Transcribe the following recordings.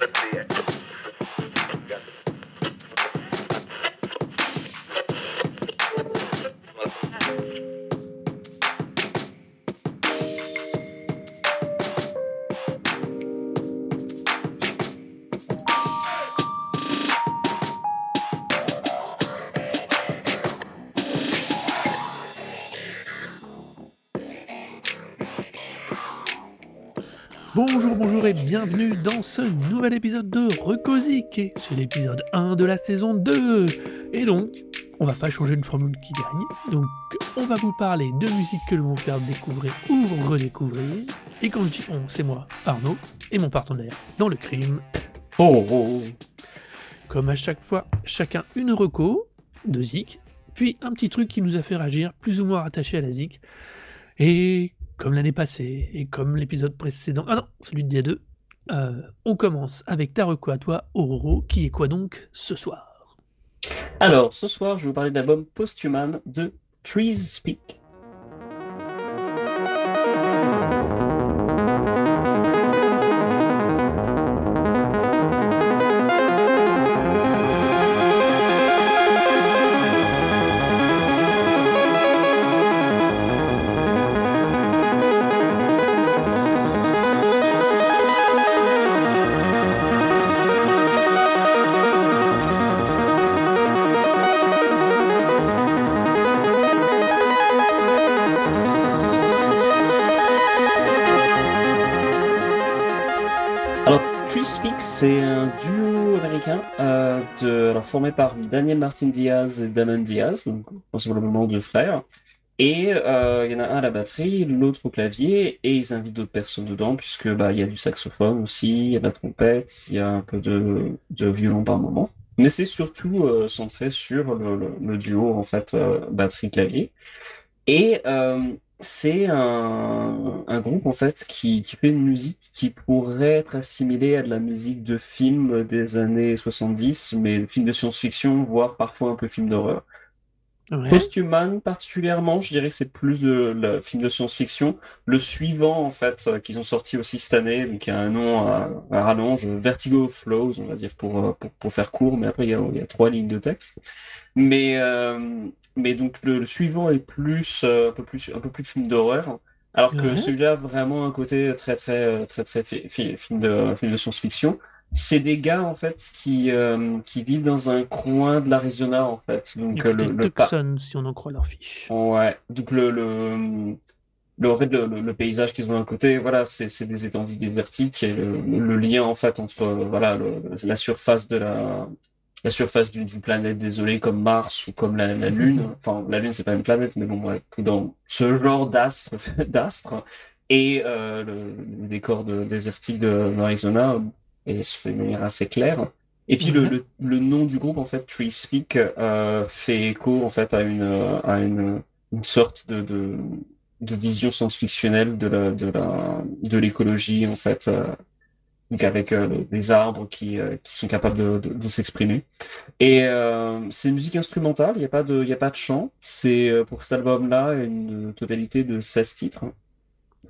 Let's see. Bienvenue dans ce nouvel épisode de Recosic. C'est l'épisode 1 de la saison 2. Et donc, on va pas changer une formule qui gagne. Donc, on va vous parler de musique que l'on va faire découvrir ou redécouvrir. Et quand je dis on, c'est moi, Arnaud, et mon partenaire dans le crime. Oh, oh. Comme à chaque fois, chacun une reco de Zik, puis un petit truc qui nous a fait réagir, plus ou moins rattaché à la Zik. Et comme l'année passée, et comme l'épisode précédent, ah non, celui de dia 2, euh, on commence avec ta à toi, Auroro, qui est quoi donc ce soir? Alors, ce soir, je vais vous parler de l'album Posthuman de Trees Speak. Formé par Daniel Martin Diaz et Damon Diaz, donc possiblement deux frères. Et euh, il y en a un à la batterie, l'autre au clavier, et ils invitent d'autres personnes dedans, puisque bah, y a du saxophone aussi, il y a de la trompette, il y a un peu de, de violon par moment. Mais c'est surtout euh, centré sur le, duo en fait euh, batterie-clavier. Et c'est un, un groupe en fait qui, qui fait une musique qui pourrait être assimilée à de la musique de films des années 70, mais films de science-fiction, voire parfois un peu film d'horreur. Ouais. Posthuman particulièrement, je dirais que c'est plus le film de science-fiction. Le suivant en fait euh, qu'ils ont sorti aussi cette année, donc qui a un nom à, à rallonge, Vertigo Flows, on va dire pour, euh, pour, pour faire court, mais après il y a, il y a trois lignes de texte. Mais euh, mais donc le, le suivant est plus euh, un peu plus un peu plus film d'horreur, alors que Ouais. celui-là a vraiment un côté très très très très, fi- fi- film de film de science-fiction. C'est des gars en fait qui euh, qui vivent dans un coin de l'Arizona en fait. Donc euh, le, le Tucson, si on en croit leur fiche. Ouais, donc le, le, le, en fait, le, paysage qu'ils ont à côté, voilà, c'est des étendues désertiques et le, lien en fait entre voilà la surface de la la surface d'une planète désolée comme Mars ou comme la, la Lune. Enfin, la Lune c'est pas une planète, mais bon, ouais, dans ce genre d'astre d'astre et euh, le, le décor de, désertique de l'Arizona et se fait de manière assez claire. Et puis le, Ouais. le, le nom du groupe en fait, Tree Speak, euh, fait écho en fait à une à une, une sorte de, de de vision science-fictionnelle de la de la de l'écologie en fait, euh, donc avec euh, des arbres qui qui sont capables de de, de s'exprimer. Et c'est une musique instrumentale, il y a pas de il y a pas de chant. C'est pour cet album-là une totalité de 16 titres.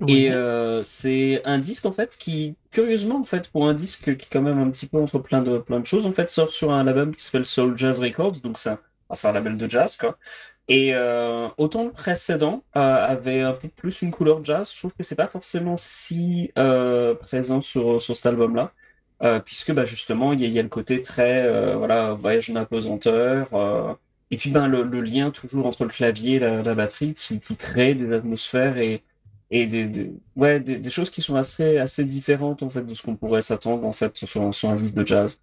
Et euh, c'est un disque en fait qui, curieusement en fait, pour un disque qui est quand même un petit peu entre plein de plein de choses, en fait, sort sur un album qui s'appelle Soul Jazz Records, donc c'est un, c'est un label de jazz quoi. Et euh, autant le précédent euh, avait un peu plus une couleur jazz, je trouve que c'est pas forcément si présent sur sur cet album-là, euh, puisque bah justement il y a, il y a le côté très voilà voyage en apesanteur. et puis ben le, le lien toujours entre le clavier et la, la batterie qui, qui crée des atmosphères et et des, ouais, des, choses qui sont assez, assez différentes en fait de ce qu'on pourrait s'attendre en fait sur, sur un disque de jazz.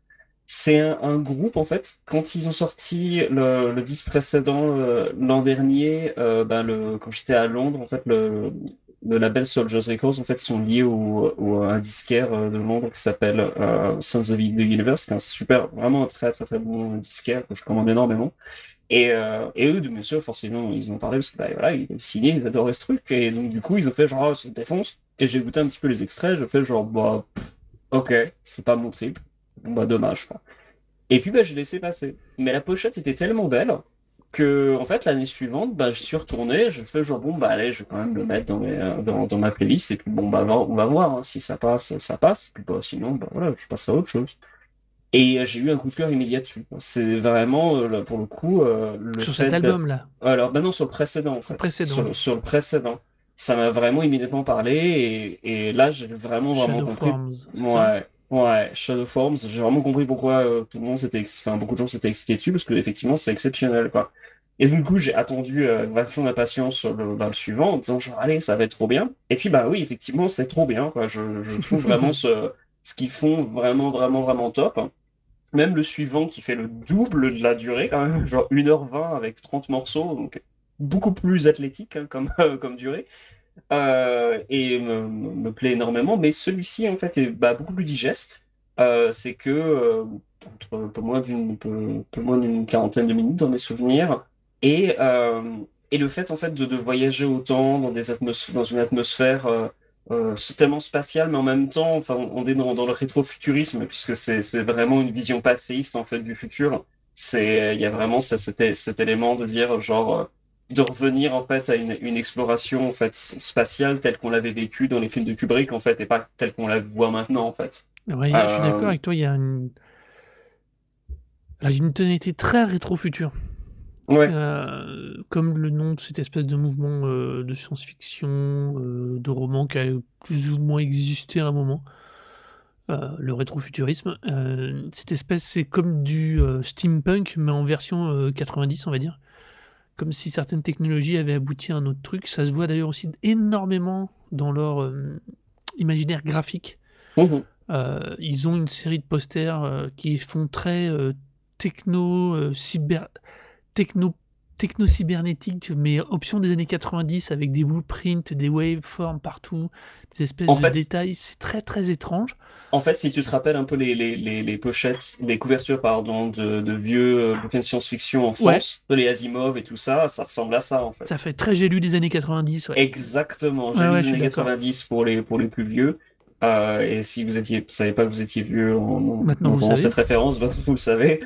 C'est un, groupe en fait, quand ils ont sorti le, le disque précédent euh, l'an dernier, ben le, quand j'étais à Londres, en fait, le, le label Soldiers Records, en fait, sont liés au, au, à un disquaire euh, de Londres qui s'appelle Sons of the Universe, qui est un super, vraiment un très très très bon disquaire que je commande énormément. Et, euh, et eux, bien sûr, forcément, ils ont parlé parce que bah, voilà, ils ont signé, ils adoraient ce truc. Et donc, du coup, ils ont fait genre, ah, c'est une défonce. Et j'ai écouté un petit peu les extraits, j'ai fait genre, bah, ok, c'est pas mon trip. Bah, dommage. Et puis, bah, j'ai laissé passer. Mais la pochette était tellement belle que, en fait, l'année suivante, bah, je suis retourné, je fais genre, bon, bah, allez, je vais quand même le mettre dans, euh, ma playlist, et puis bon, bah, on va voir, hein, si ça passe, ça passe, et puis bah, sinon, bah, voilà, je passerai à autre chose. Et j'ai eu un coup de cœur immédiat dessus. C'est vraiment, euh, pour le coup, euh, le Sur fait cet album-là. Alors, bah non, sur le précédent, en fait. précédent. Sur, le- sur le précédent. Ça m'a vraiment immédiatement parlé, et, et là, j'ai vraiment, vraiment Shadow compris Forms. ça? Ouais, ouais, Shadow Forms, j'ai vraiment compris pourquoi euh, tout le monde s'était, enfin beaucoup de gens s'étaient excités dessus parce que effectivement c'est exceptionnel quoi. Et du coup j'ai attendu euh, avec vachement d'impatience sur le, bah, le suivant en disant genre allez ça va être trop bien. Et puis bah oui effectivement c'est trop bien quoi. Je, je trouve vraiment ce, ce qu'ils font vraiment vraiment vraiment top. Même le suivant qui fait le double de la durée quand genre 1h20 avec 30 morceaux, donc beaucoup plus athlétique hein, comme, comme durée euh, et me, plaît énormément. Mais celui-ci, en fait, est bah, beaucoup plus digeste. Euh, c'est que euh, entre un peu moins d'une peu, quarantaine de minutes dans mes souvenirs. Et, et le fait, en fait, de, de voyager autant dans des atmos dans une atmosphère euh, euh, c'est tellement spatiale, mais en même temps, enfin, on est dans, dans le rétrofuturisme, puisque c'est vraiment une vision passéiste, en fait, du futur. C'est, il y a vraiment ça- cet, cet élément de dire, genre, euh, de revenir en fait à une, une exploration en fait spatiale telle qu'on l'avait vécue dans les films de Kubrick en fait et pas telle qu'on la voit maintenant en fait. Ouais, je suis Euh, d'accord avec toi, il y a une... Là, il y a une tonalité très rétro-future. Ouais, Euh, comme le nom de cette espèce de mouvement euh, de science-fiction, euh, de roman qui a plus ou moins existé à un moment, le rétrofuturisme. Cette espèce, c'est comme du steampunk, mais en version euh, 90, on va dire. Comme si certaines technologies avaient abouti à un autre truc. Ça se voit d'ailleurs aussi énormément dans leur imaginaire graphique. Euh, ils ont une série de posters qui font très techno, cyber, techno, techno-cybernétique, mais option des années 90 avec des blueprints, des waveforms partout, des espèces En de fait- détails. C'est très très étrange. En fait, si tu te rappelles un peu les, les, les, les pochettes, les couvertures pardon de, de vieux euh, bouquins de science-fiction en France, de les Asimov et tout ça, ça ressemble à ça en fait. Ça fait très j'ai lu des années 90. ouais. Exactement, j'ai Ouais, lu ouais, suis années d'accord. 90 pour les, pour les plus vieux. Euh, et si vous étiez, savez pas que vous étiez vieux en, Maintenant, entendant cette référence, bah, vous le savez.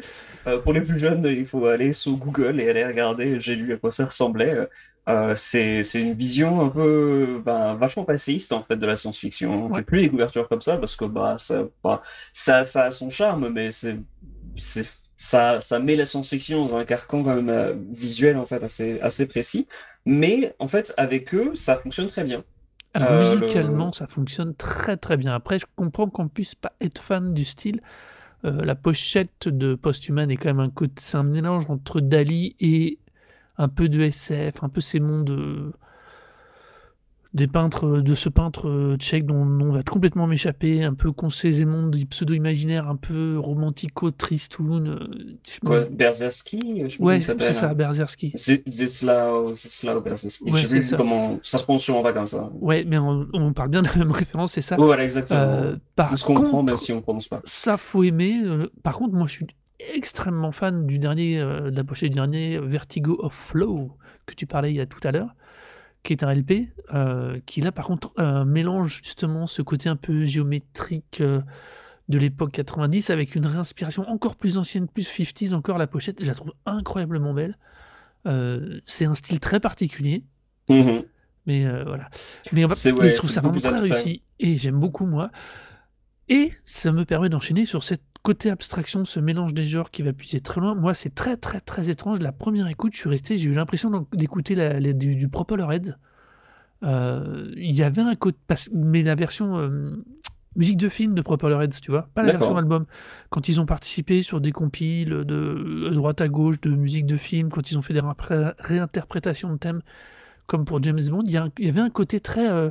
Euh, pour les plus jeunes, il faut aller sur Google et aller regarder. J'ai lu à quoi ça ressemblait. Euh, c'est, une vision un peu, ben, vachement passéiste en fait de la science-fiction. On Ouais. fait plus les couvertures comme ça parce que bah ça, bah, ça, ça a son charme, mais c'est, ça, ça met la science-fiction dans un carcan quand même visuel en fait assez, assez précis. Mais en fait, avec eux, ça fonctionne très bien. Alors Euh, le- musicalement, ça fonctionne très très bien. Après, je comprends qu'on puisse pas être fan du style. Euh, la pochette de Posthuman est quand même un côté, c'est un mélange entre Dali et un peu de SF, un peu ces mondes euh, des peintres, de ce peintre euh, tchèque dont le nom va complètement m'échapper, un peu mondes pseudo-imaginaires, un peu romantico, tristoun. euh, Quoi, Berserski, je ouais, c'est ça, Berserski. Z- Zeslao, Zeslao Berserski. Ouais, Je sais c'est plus ça. comment. Ça se prononce sûrement pas comme ça. Ouais, mais on, on parle bien de la même référence, c'est ça. Voilà, exactement. Euh, par On se comprend contre, même si on prononce pas. ça faut aimer. Euh, Par contre, moi, je suis extrêmement fan du dernier, euh, de la pochette du dernier Vertigo of Flow que tu parlais il y a tout à l'heure, qui est un LP, euh, qui là, par contre, euh, mélange justement ce côté un peu géométrique euh, de l'époque 90 avec une réinspiration encore plus ancienne, plus 50s encore. La pochette, je la trouve incroyablement belle. C'est un style très particulier. Mhm. Mais voilà. Mais, mais je trouve ça vraiment très réussi. Et j'aime beaucoup, moi. Et ça me permet d'enchaîner sur cette côté abstraction, ce mélange des genres qui va puiser très loin. Moi, c'est très, très, très étrange. La première écoute, je suis resté, j'ai eu l'impression d'écouter du, du Propellerheads. Euh, Il y avait un côté. Mais la version. euh, musique de film de Propellerheads, tu vois, pas la version album. Quand ils ont participé sur des compiles de, de droite à gauche de musique de film, quand ils ont fait des ré- réinterprétations de thèmes, comme pour James Bond, y, il y avait un côté très euh,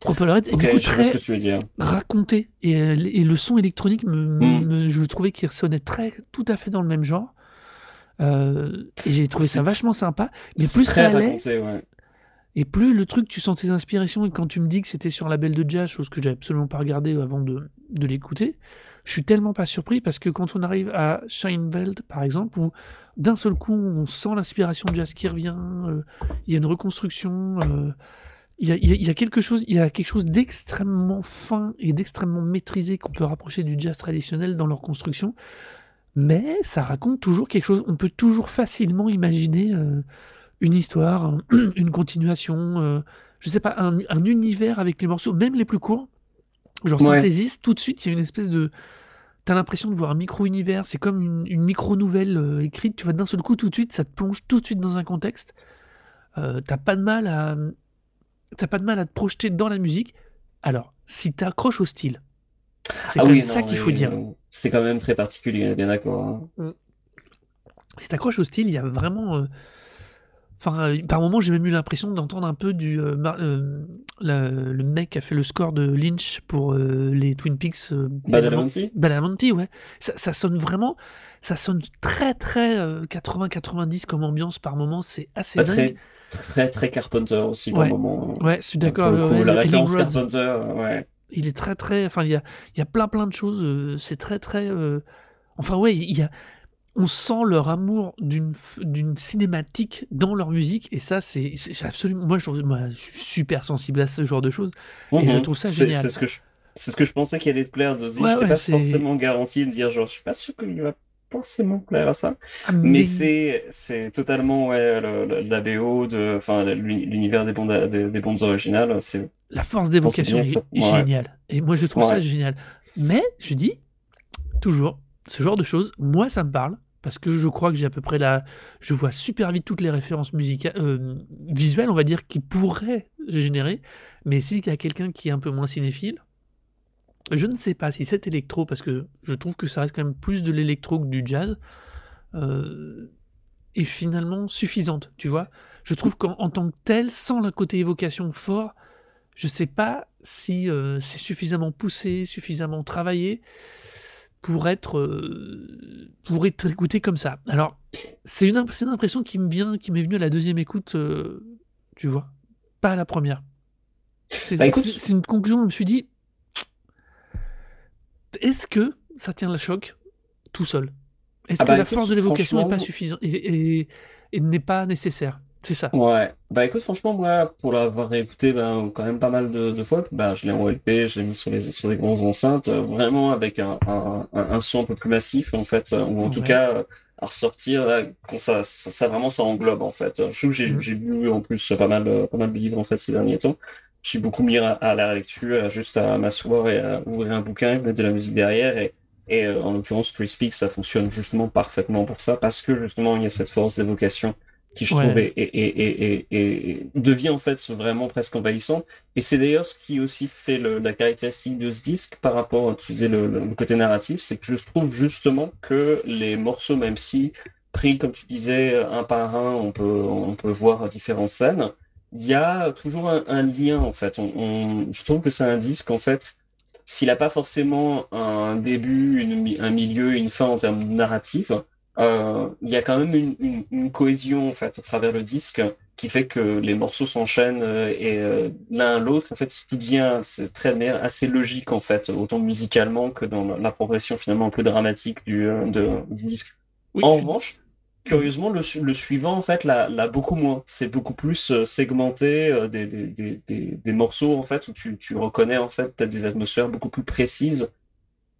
Propellerheads et Ok, du coup je vois ce très que tu veux dire. raconté. Et, euh, et le son électronique, me, Mm. me- je trouvais qu'il sonnait très, tout à fait dans le même genre. Euh, et j'ai trouvé ça vachement sympa. Mais plus ça allait, raconté, ouais. et plus le truc, tu sens tes inspirations, et quand tu me dis que c'était sur un label de jazz, chose que j'ai absolument pas regardé avant de, de l'écouter, je suis tellement pas surpris parce que quand on arrive à Scheinfeld, par exemple, où d'un seul coup on sent l'inspiration jazz qui revient, euh, il y a une reconstruction, euh, il y, a, il y quelque chose, il y a quelque chose d'extrêmement fin et d'extrêmement maîtrisé qu'on peut rapprocher du jazz traditionnel dans leur construction, mais ça raconte toujours quelque chose. On peut toujours facilement imaginer euh, une histoire, une continuation, euh, je sais pas, un, un univers avec les morceaux, même les plus courts. Genre Ouais. Synthesis, tout de suite, il y a une espèce de. T'as l'impression de voir un micro-univers, c'est comme une, une micro-nouvelle euh, écrite, tu vois, d'un seul coup, tout de suite, ça te plonge tout de suite dans un contexte. Euh, t'as pas de mal à. T'as pas de mal à te projeter dans la musique. Alors, si t'accroches au style, c'est Ah oui, ça qu'il faut dire. c'est quand même très particulier, bien d'accord. hein. Si t'accroches au style, il y a vraiment. euh, Enfin, euh, par moments, j'ai même eu l'impression d'entendre un peu du. euh, euh, la- le mec qui a fait le score de Lynch pour euh, les Twin Peaks. Badalamenti- Badalamenti ouais. Ça, ça sonne vraiment. Ça sonne très, très euh, 80-90 comme ambiance par moment. C'est assez dingue. très, très, très Carpenter aussi, par Ouais. moment. Ouais, je suis d'accord. ouais, la référence Carpenter, ouais. il est très, très. Enfin, il y a, il y a plein, plein de choses. c'est très, très. Enfin, ouais, il y a. On sent leur amour d'une cinématique dans leur musique et ça c'est absolument moi je, trouve- moi je suis super sensible à ce genre de choses et je Mhm. trouve ça C'est génial. c'est ce que je, c'est ce que je pensais qu'il allait te plaire d'Ozzy. Ouais, J'étais ouais, pas forcément garanti de dire, genre, je suis pas sûr qu'il va forcément plaire à ça. Ah, Mais c'est, c'est totalement, ouais, le- le- la BO de, enfin, l'uni- l'univers des bandes, des, des bandes originales, c'est, la force d'évocation est ouais. géniale. Et moi, je trouve ça génial. Mais, je dis, toujours, ce genre de choses, moi, ça me parle. Parce que je crois que j'ai à peu près la. Je vois super vite toutes les références musicales, euh, visuelles, on va dire, qui pourraient générer. Mais s'il y a quelqu'un qui est un peu moins cinéphile, je ne sais pas si cet électro, parce que je trouve que ça reste quand même plus de l'électro que du jazz, euh, est finalement suffisante, tu vois. Je trouve qu'en en tant que tel, sans le côté évocation fort, je sais pas si euh, c'est suffisamment poussé, suffisamment travaillé pour être, euh, pour être écouté comme ça. Alors, c'est une, impression qui me vient, qui m'est venue à la deuxième écoute, euh, tu vois, pas à la première. C'est Bah, une conclusion, je me suis dit, est-ce que ça tient le choc tout seul? Est-ce Ah que bah, la écoute, force de l'évocation n'est pas suffisante et, et- et n'est pas nécessaire? C'est ça. Ouais, bah écoute, franchement, moi, pour l'avoir écouté ben, quand même pas mal de, de fois, bah, je l'ai en LP, je l'ai mis sur les, sur des grosses enceintes, euh, vraiment avec un, un, son un peu plus massif, en fait, euh, ou en tout cas, euh, à ressortir, là, quand ça, ça, ça vraiment, ça englobe, en fait. Je trouve que j'ai Mhm. j'ai lu, en plus, pas mal, de- pas mal de livres, en fait, ces derniers temps. Je suis beaucoup mis à, à la lecture, à juste à m'asseoir et à ouvrir un bouquin et mettre de la musique derrière, et, et en l'occurrence, Free Speak, ça fonctionne justement parfaitement pour ça, parce que, justement, il y a cette force d'évocation qui je Ouais. trouve est, est- est- devient en fait vraiment presque envahissante. Et c'est d'ailleurs ce qui aussi fait le- la caractéristique de ce disque par rapport, tu disais, le, côté narratif, c'est que je trouve justement que les morceaux, même si pris, comme tu disais, un par un, on peut, on peut voir différentes scènes, il y a toujours un, un lien en fait. On, on- je trouve que c'est un disque en fait, s'il n'a pas forcément un début, une un milieu, une fin en termes narratifs, il y a quand même une, une- une cohésion en fait à travers le disque qui fait que les morceaux s'enchaînent euh, et euh, l'un à l'autre en fait tout devient c'est très assez logique en fait autant musicalement que dans la, progression finalement un peu dramatique du, euh, de- du disque. Oui, En je- revanche, curieusement le, su- le suivant en fait l'a beaucoup moins. C'est beaucoup plus euh, segmenté euh, des, des, des, des, morceaux en fait où tu, tu reconnais en fait des atmosphères beaucoup plus précises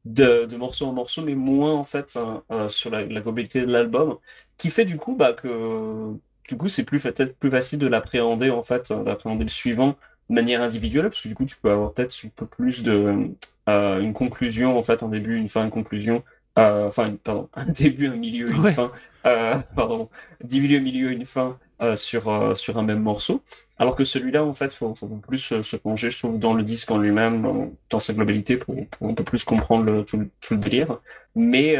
de, de morceau en morceau, mais moins en fait hein, euh, sur la, la globalité de l'album, qui fait du coup bah, que du coup c'est plus peut-être plus facile de l'appréhender en fait, euh, d'appréhender le suivant de manière individuelle, parce que du coup tu peux avoir peut-être un peu plus de euh, une conclusion en fait, un début, une fin, une conclusion, euh, enfin pardon, un début, un milieu, une Ouais. fin, euh, pardon, dix milieux, milieu, une fin euh, sur euh, sur un même morceau. Alors que celui-là, en fait, faut, faut plus euh, se plonger, je trouve, dans le disque en lui-même, dans, sa globalité, pour, un peu plus comprendre tout, le- délire. Mais,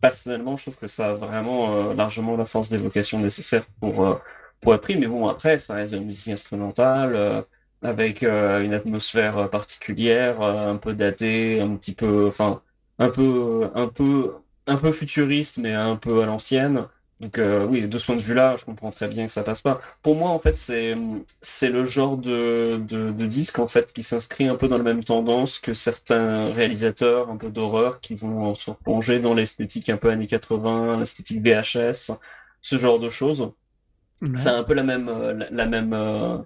personnellement, je trouve que ça a vraiment largement la force d'évocation nécessaire pour, pour être. Mais bon, après, ça reste de musique instrumentale, avec une atmosphère particulière, un peu datée, un petit peu, enfin, un peu, un peu, un peu futuriste, mais un peu à l'ancienne. Donc euh, oui, de ce point de vue-là, je comprends très bien que ça passe pas. Pour moi, en fait, c'est c'est le genre de, de, de disque en fait qui s'inscrit un peu dans la même tendance que certains réalisateurs un peu d'horreur qui vont se replonger dans l'esthétique un peu années 80, l'esthétique VHS, ce genre de choses. Ouais. C'est un peu la même euh, la, la même euh,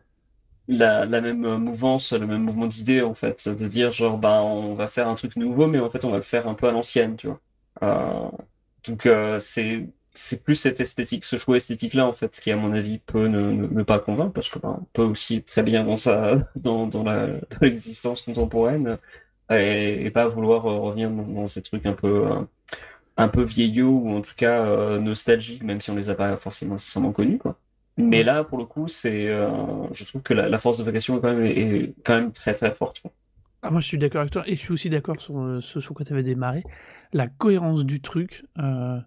la, la même mouvance, le même mouvement d'idée en fait, de dire genre bah on va faire un truc nouveau, mais en fait on va le faire un peu à l'ancienne, tu vois. donc c'est c'est plus cette esthétique, ce choix esthétique-là, en fait, qui, à mon avis, peut ne, ne, pas convaincre, parce que ben, peut aussi être très bien dans, sa, dans, dans l'existence contemporaine, et, pas vouloir revenir dans, ces trucs un peu, un peu vieillots, ou en tout cas nostalgiques, même si on les a pas forcément nécessairement connus, quoi. Mais là, pour le coup, c'est, je trouve que la, force de vocation est quand même, est quand même très très forte. Ah, moi, je suis d'accord avec toi, et je suis aussi d'accord sur ce sur quoi tu avais démarré. La cohérence du truc, euh,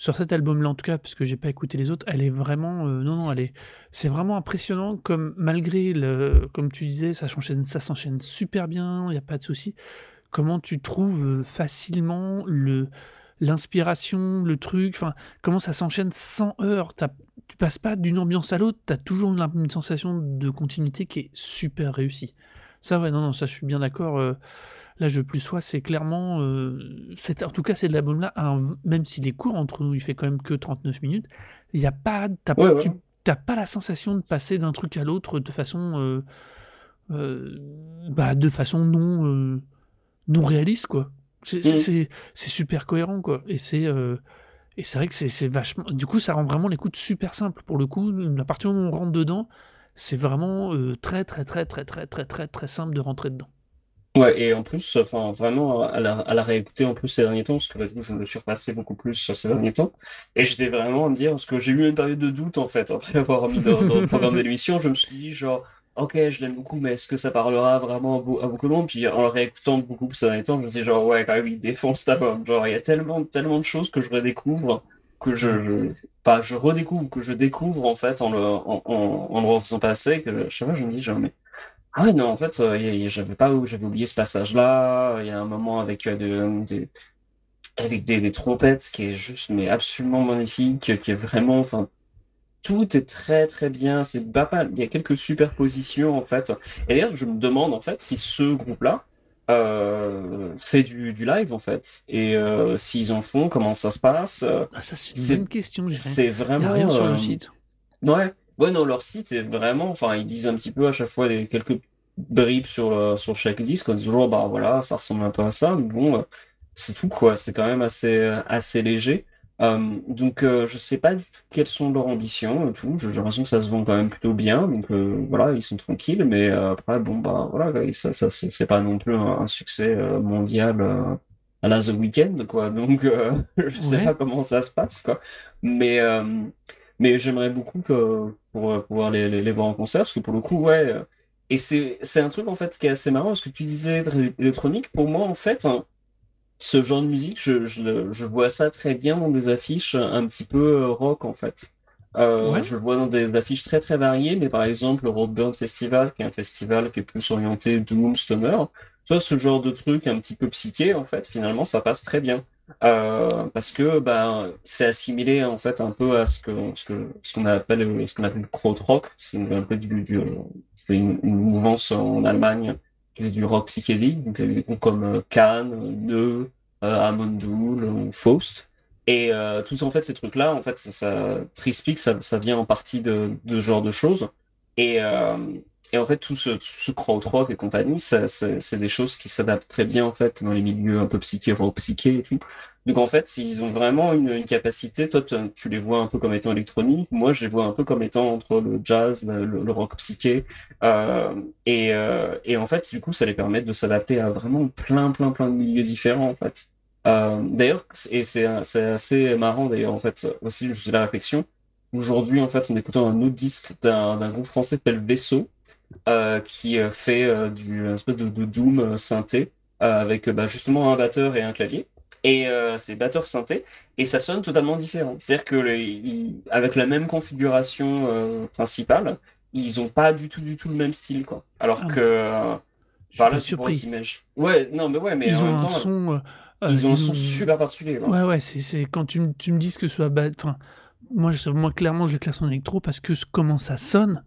sur cet album-là, en tout cas, parce que j'ai pas écouté les autres, elle est vraiment, euh, non, non, elle est, c'est vraiment impressionnant. Comme malgré le, comme tu disais, ça s'enchaîne, ça s'enchaîne super bien, il y a pas de souci. Comment tu trouves euh, facilement le, l'inspiration, le truc, enfin, comment ça s'enchaîne sans heurts? Tu passes pas d'une ambiance à l'autre, tu as toujours une, une, sensation de continuité qui est super réussie. Ça, ouais, non, non, ça, je suis bien d'accord. Euh, là, je plus sois, c'est clairement. Euh, en tout cas, c'est de l'album-là, même s'il est court, entre nous, il fait quand même que 39 minutes. Il n'y a pas. T'as Tu n'as pas la sensation de passer d'un truc à l'autre de façon. Euh, bah, de façon non, non réaliste, quoi. Mmh. C'est super cohérent, quoi. Et c'est. Et c'est vrai que c'est vachement. Du coup, ça rend vraiment l'écoute super simple. Pour le coup, à partir du moment où on rentre dedans, c'est vraiment très, très, très, très, très, très, très, très simple de rentrer dedans. Ouais, et en plus, enfin, vraiment, à la, à la réécouter en plus ces derniers temps, parce que coup, je me suis repassé beaucoup plus ces derniers temps, et j'étais vraiment à me dire, parce que j'ai eu une période de doute, en fait, après avoir mis dans, dans le programme de l'émission, je me suis dit, genre, ok, je l'aime beaucoup, mais est-ce que ça parlera vraiment à, beaucoup de monde? Puis en le réécoutant beaucoup ces derniers temps, je me dis, genre, ouais, quand même, il défonce ta pomme. Genre, il y a tellement, tellement de choses que je redécouvre que je, pas je redécouvre, que je découvre en fait en le, en, le refaisant passer, que je sais pas, je me dis genre, ah ouais, non, en fait, euh, j'avais pas, j'avais oublié ce passage-là. Il y a un moment avec euh, des, avec des, des, trompettes qui est juste, mais absolument magnifique, qui est vraiment, enfin, tout est très très bien. C'est pas Il y a quelques superpositions en fait. Et d'ailleurs, je me demande en fait si ce groupe-là, euh, fait du, du, live en fait. Et s'ils en font, comment ça se passe? Ah, Ça, c'est une bonne question. C'est vraiment. Il a rien sur le site. Ouais. Ouais, non, leur site est vraiment. Enfin, ils disent un petit peu à chaque fois des, quelques bribes sur, sur chaque disque. Dit toujours, bah voilà, ça ressemble un peu à ça. Mais bon, c'est tout quoi. C'est quand même assez, assez léger. Euh, donc, euh, je sais pas du tout quelles sont leurs ambitions et tout. J'ai l'impression que ça se vend quand même plutôt bien. Donc, euh, voilà, ils sont tranquilles. Mais après, bon, bah, voilà, ça, ça c'est pas non plus un, succès mondial à la The Weeknd, quoi. Donc, je sais pas comment ça se passe, quoi. Mais, mais j'aimerais beaucoup que, pour pouvoir les, les, voir en concert, parce que pour le coup, ouais. Et c'est un truc, en fait, qui est assez marrant, parce que tu disais électronique. Pour moi, en fait, hein, ce genre de musique, je, je, je, vois ça très bien dans des affiches un petit peu euh, rock en fait. Euh, Je le vois dans des affiches très très variées, mais par exemple le Roadburn Festival, qui est un festival qui est plus orienté doom, stoner, ce genre de truc un petit peu psyché en fait, finalement ça passe très bien. Euh, parce que ben c'est assimilé en fait un peu à ce que ce que ce qu'on appelle ce qu'on appelle le krautrock c'est un peu du, c'était une, mouvance en Allemagne du rock psychédélique, donc des groupes comme euh, Cannes, Neu, euh, Amondoul, Faust. Et euh, tous en fait ces trucs-là, en fait, ça, ça Trispic, ça, ça vient en partie de, de ce genre de choses. Et, euh, et en fait, tout ce, tout ce krautrock et compagnie, c'est des choses qui s'adaptent très bien en fait dans les milieux un peu psyché, rock psyché et tout. Donc en fait, s'ils ont vraiment une, capacité, toi tu les vois un peu comme étant électroniques, moi je les vois un peu comme étant entre le jazz, le, rock psyché, euh, et, euh, et, en fait du coup ça les permet de s'adapter à vraiment plein plein plein de milieux différents en fait. Euh, d'ailleurs, et c'est assez marrant d'ailleurs en fait aussi je faisais la réflexion. Aujourd'hui en fait en écoutant un autre disque d'un groupe français s'appelle Vaisseau, qui fait du un espèce de, de doom synthé avec bah, justement un batteur et un clavier et euh, c'est batteur synthé et ça sonne totalement différent. C'est-à-dire que le, avec la même configuration euh, principale, ils ont pas du tout du tout le même style quoi. Alors ah que euh, par là surpris. Ouais, non mais ouais, mais ils en ont même temps, un son euh, ils ont un son super particulier. Quoi. Ouais ouais, c'est c'est quand tu, tu me dis que ce soit enfin moi je, moi clairement je classe en électro parce que comment ça sonne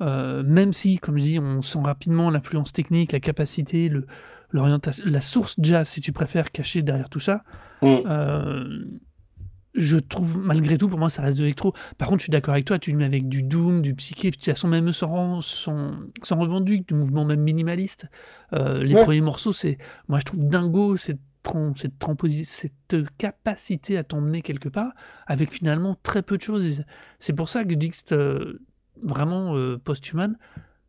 euh, même si, comme je dis, on sent rapidement l'influence technique, la capacité, le, l'orientation, la source jazz, si tu préfères, cachée derrière tout ça. Mm. Euh, je trouve, malgré tout, pour moi, ça reste de l'électro. Par contre, je suis d'accord avec toi, tu le mets avec du doom, du psyché, puis sont même sont, sont, sont revendus, du mouvement même minimaliste. Euh, les premiers morceaux, c'est, moi, je trouve dingo, c'est cette, cette capacité à t'emmener quelque part avec finalement très peu de choses. C'est pour ça que je dis que vraiment euh, Posthuman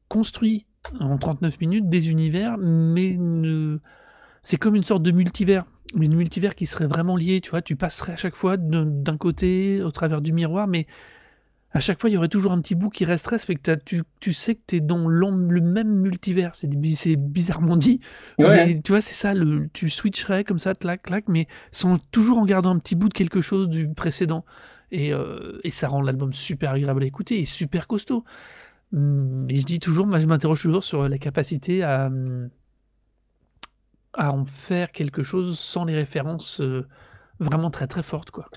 construit en 39 minutes des univers, mais c'est comme une sorte de multivers. Mais une multivers qui serait vraiment lié, tu vois, tu passerais à chaque fois d'un côté au travers du miroir, mais à chaque fois, il y aurait toujours un petit bout qui resterait, ça fait que tu, tu, sais que tu es dans le même multivers. C'est bizarrement dit. Mais tu vois, c'est ça, le, tu switcherais comme ça, clac, clac, mais sans toujours en gardant un petit bout de quelque chose du précédent. Et, euh, et ça rend l'album super agréable à écouter et super costaud. Mais je dis toujours, moi je m'interroge toujours sur la capacité à, à en faire quelque chose sans les références euh, vraiment très très fortes. quoi.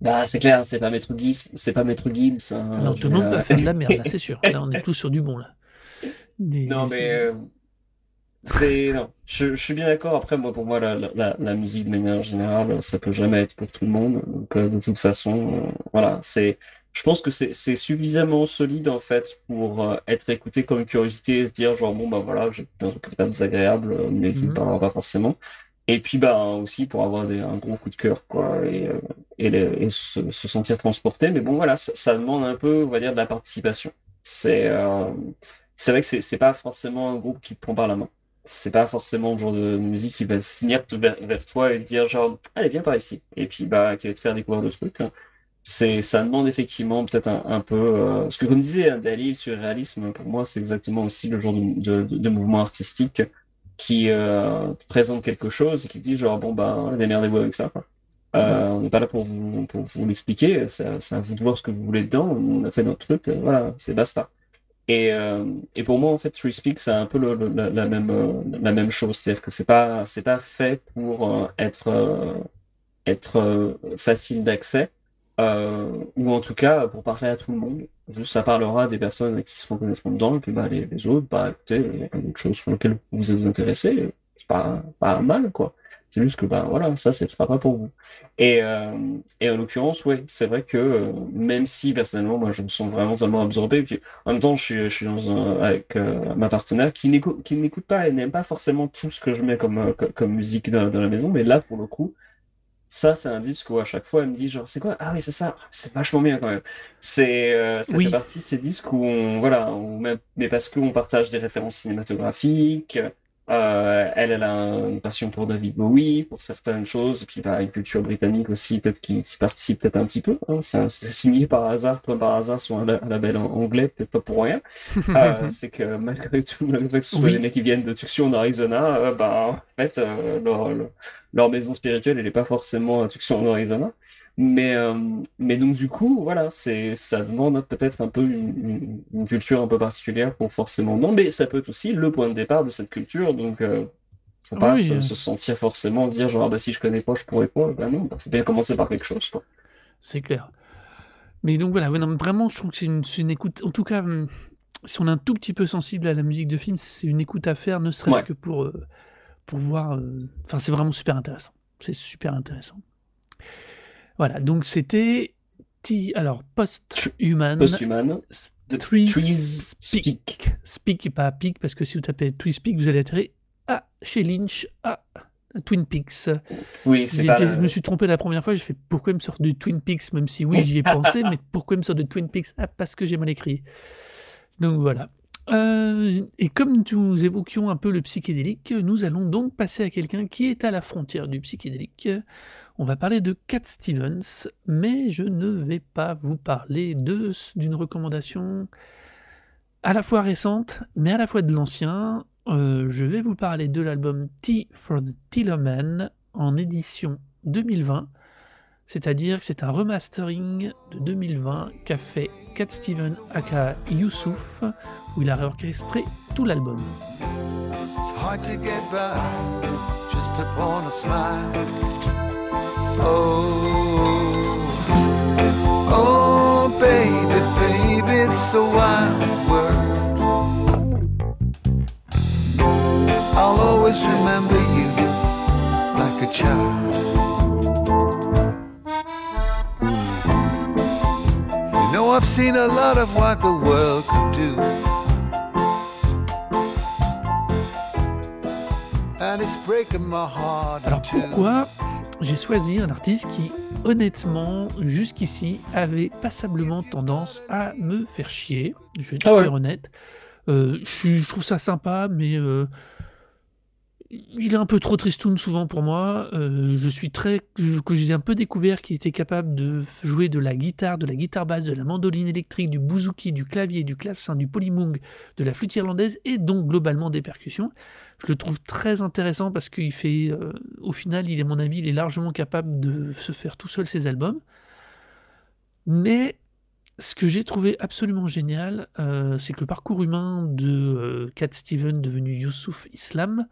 Bah, c'est clair, c'est pas Maître Gibbs, c'est pas Maître Gibbs. Hein, non, tout le monde peut faire de la merde, c'est sûr. Là, on est tous sur du bon, là. non, mais c'est non, je, je, suis bien d'accord. Après, moi, pour moi, la, la, la, musique de manière générale, ça peut jamais être pour tout le monde. Donc, euh, de toute façon, euh, voilà, c'est. Je pense que c'est suffisamment solide en fait pour être écouté comme curiosité et se dire genre bon bah voilà j'ai un truc pas désagréable mais qui ne me mmh parlera pas forcément. Et puis bah aussi pour avoir des, un gros coup de cœur quoi et, euh, et, et se, se, sentir transporté. Mais bon voilà, ça, ça, demande un peu on va dire de la participation. C'est euh, c'est vrai que c'est pas forcément un groupe qui te prend par la main. C'est pas forcément le genre de musique qui va finir vers, vers toi et te dire genre allez viens par ici et puis bah qui va te faire découvrir le truc. C'est ça demande effectivement peut-être un, un, peu euh, parce que comme disait hein, Dali, le surréalisme pour moi c'est exactement aussi le genre de, de, de mouvement artistique qui euh, présente quelque chose et qui dit genre bon bah démerdez-vous avec ça. Quoi. Euh, on n'est pas là pour vous, pour vous l'expliquer, c'est à vous de voir ce que vous voulez dedans, on a fait notre truc, voilà, c'est basta. Et, euh, et pour moi, en fait, Free Speak, c'est un peu la, même, euh, la même chose, c'est-à-dire que c'est pas, pas fait pour être, être facile d'accès, ou en tout cas pour parler à tout le monde. Juste, ça parlera des personnes qui se reconnaîtront dedans, et puis bah, les, autres, bah, écoutez, il y a d'autres choses sur lesquelles vous êtes intéressés, c'est pas, pas mal, quoi. C'est juste que, bah, voilà, ça, ce sera pas pour vous. Et, euh, et en l'occurrence, oui, c'est vrai que, euh, même si, personnellement, moi, je me sens vraiment totalement absorbé, puis en même temps, je suis, je suis dans un, avec euh, ma partenaire qui n'écoute pas et n'aime pas forcément tout ce que je mets comme, comme, comme musique dans, dans la maison, mais là, pour le coup, ça, c'est un disque où à chaque fois, elle me dit genre, c'est quoi? Ah oui, c'est ça. C'est vachement bien quand même. C'est, euh, ça fait partie de ces disques où on, voilà, on, mais parce qu'on partage des références cinématographiques, euh, elle, elle a une passion pour David Bowie, pour certaines choses, et puis bah, une culture britannique aussi, peut-être qui, qui, participe peut-être un petit peu. Hein. C'est signé par hasard, pas par hasard, sur un, label en anglais, peut-être pas pour rien. euh, c'est que malgré tout, malgré que ce soit oui. des qui viennent de Tucson, d'Arizona, euh, bah, en fait, leur, leur, maison spirituelle, elle n'est pas forcément à Tucson, Arizona. Mais, euh, mais donc du coup, voilà, c'est, ça demande peut-être un peu une, une, culture un peu particulière pour forcément non, mais ça peut être aussi le point de départ de cette culture, donc euh, faut pas oui. se, se, sentir forcément dire genre ah bah si je connais pas, je pourrais pas. Ben non, faut bien commencer par quelque chose. Quoi. C'est clair. Mais donc voilà, non, vraiment, je trouve que c'est une, une, écoute. En tout cas, hum, si on est un tout petit peu sensible à la musique de film, c'est une écoute à faire, ne serait-ce ouais. que pour, euh, pour voir. Euh, enfin, c'est vraiment super intéressant. C'est super intéressant. Voilà, donc c'était alors Post-Human. Post-Human. Trees Speak. Speak. pas Peak, parce que si vous tapez Trees Speak, vous allez atterrir à chez Lynch, à Twin Peaks. Oui, c'est pas... Je me suis trompé la première fois, j'ai fait pourquoi il me sort du Twin Peaks, même si oui, j'y ai pensé, mais pourquoi il me sort de Twin Peaks? Ah, Parce que j'ai mal écrit. Donc voilà. Euh, et comme nous évoquions un peu le psychédélique, nous allons donc passer à quelqu'un qui est à la frontière du psychédélique. On va parler de Cat Stevens, mais je ne vais pas vous parler d'une recommandation à la fois récente, mais à la fois de l'ancien. Euh, je vais vous parler de l'album Tea for the Tillerman en édition 2020, c'est-à-dire que c'est un remastering de 2020 qu'a fait Cat Stevens aka Youssouf, où il a réorchestré tout l'album. I'll always remember you like a child. I've seen a lot of what the world could do. Alors pourquoi j'ai choisi un artiste qui, honnêtement, jusqu'ici, avait passablement tendance à me faire chier? Je vais être Ah ouais. super honnête. Euh, je trouve ça sympa, mais euh, il est un peu trop tristoun souvent pour moi. Euh, je suis très, que j'ai un peu découvert qu'il était capable de jouer de la guitare, de la guitare basse, de la mandoline électrique, du bouzouki, du clavier, du clavecin, du polymung, de la flûte irlandaise et donc globalement des percussions. Je le trouve très intéressant parce qu'il fait, euh, au final, il est mon avis, il est largement capable de se faire tout seul ses albums. Mais ce que j'ai trouvé absolument génial, euh, c'est que le parcours humain de Cat Steven devenu Youssouf Islam,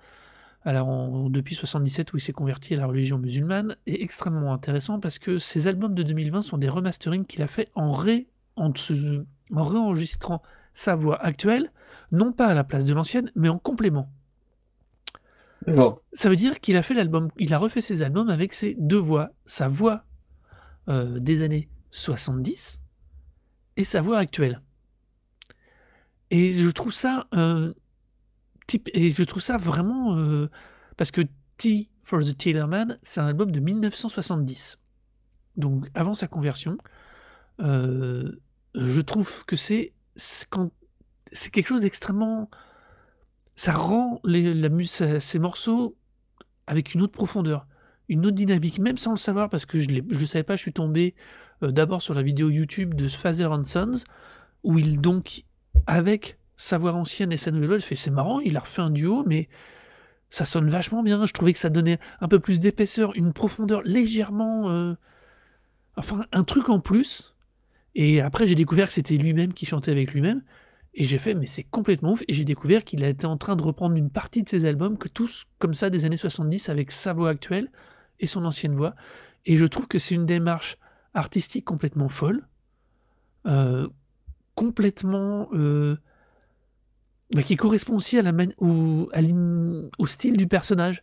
alors depuis 77 où il s'est converti à la religion musulmane, est extrêmement intéressant parce que ces albums de 2020 sont des remasterings qu'il a fait en, ré, en, se- en réenregistrant sa voix actuelle, non pas à la place de l'ancienne, mais en complément. D'accord. Ça veut dire qu'il a fait l'album, il a refait ses albums avec ses deux voix, sa voix euh, des années 70 et sa voix actuelle. Et je trouve ça euh, et je trouve ça vraiment euh, parce que T for the Tillerman, c'est un album de 1970, donc avant sa conversion. Euh, je trouve que c'est c'est quelque chose d'extrêmement ça rend les, la ces morceaux avec une autre profondeur, une autre dynamique, même sans le savoir, parce que je ne le savais pas, je suis tombé euh, d'abord sur la vidéo YouTube de Father and Sons, où il donc, avec sa voix ancienne et sa nouvelle il fait c'est marrant, il a refait un duo, mais ça sonne vachement bien, je trouvais que ça donnait un peu plus d'épaisseur, une profondeur légèrement... euh, enfin, un truc en plus, et après j'ai découvert que c'était lui-même qui chantait avec lui-même, et j'ai fait, mais c'est complètement ouf. Et j'ai découvert qu'il a été en train de reprendre une partie de ses albums, que tous, comme ça, des années 70, avec sa voix actuelle et son ancienne voix. Et je trouve que c'est une démarche artistique complètement folle, euh, complètement. euh, bah, qui correspond aussi à la au, à au style du personnage.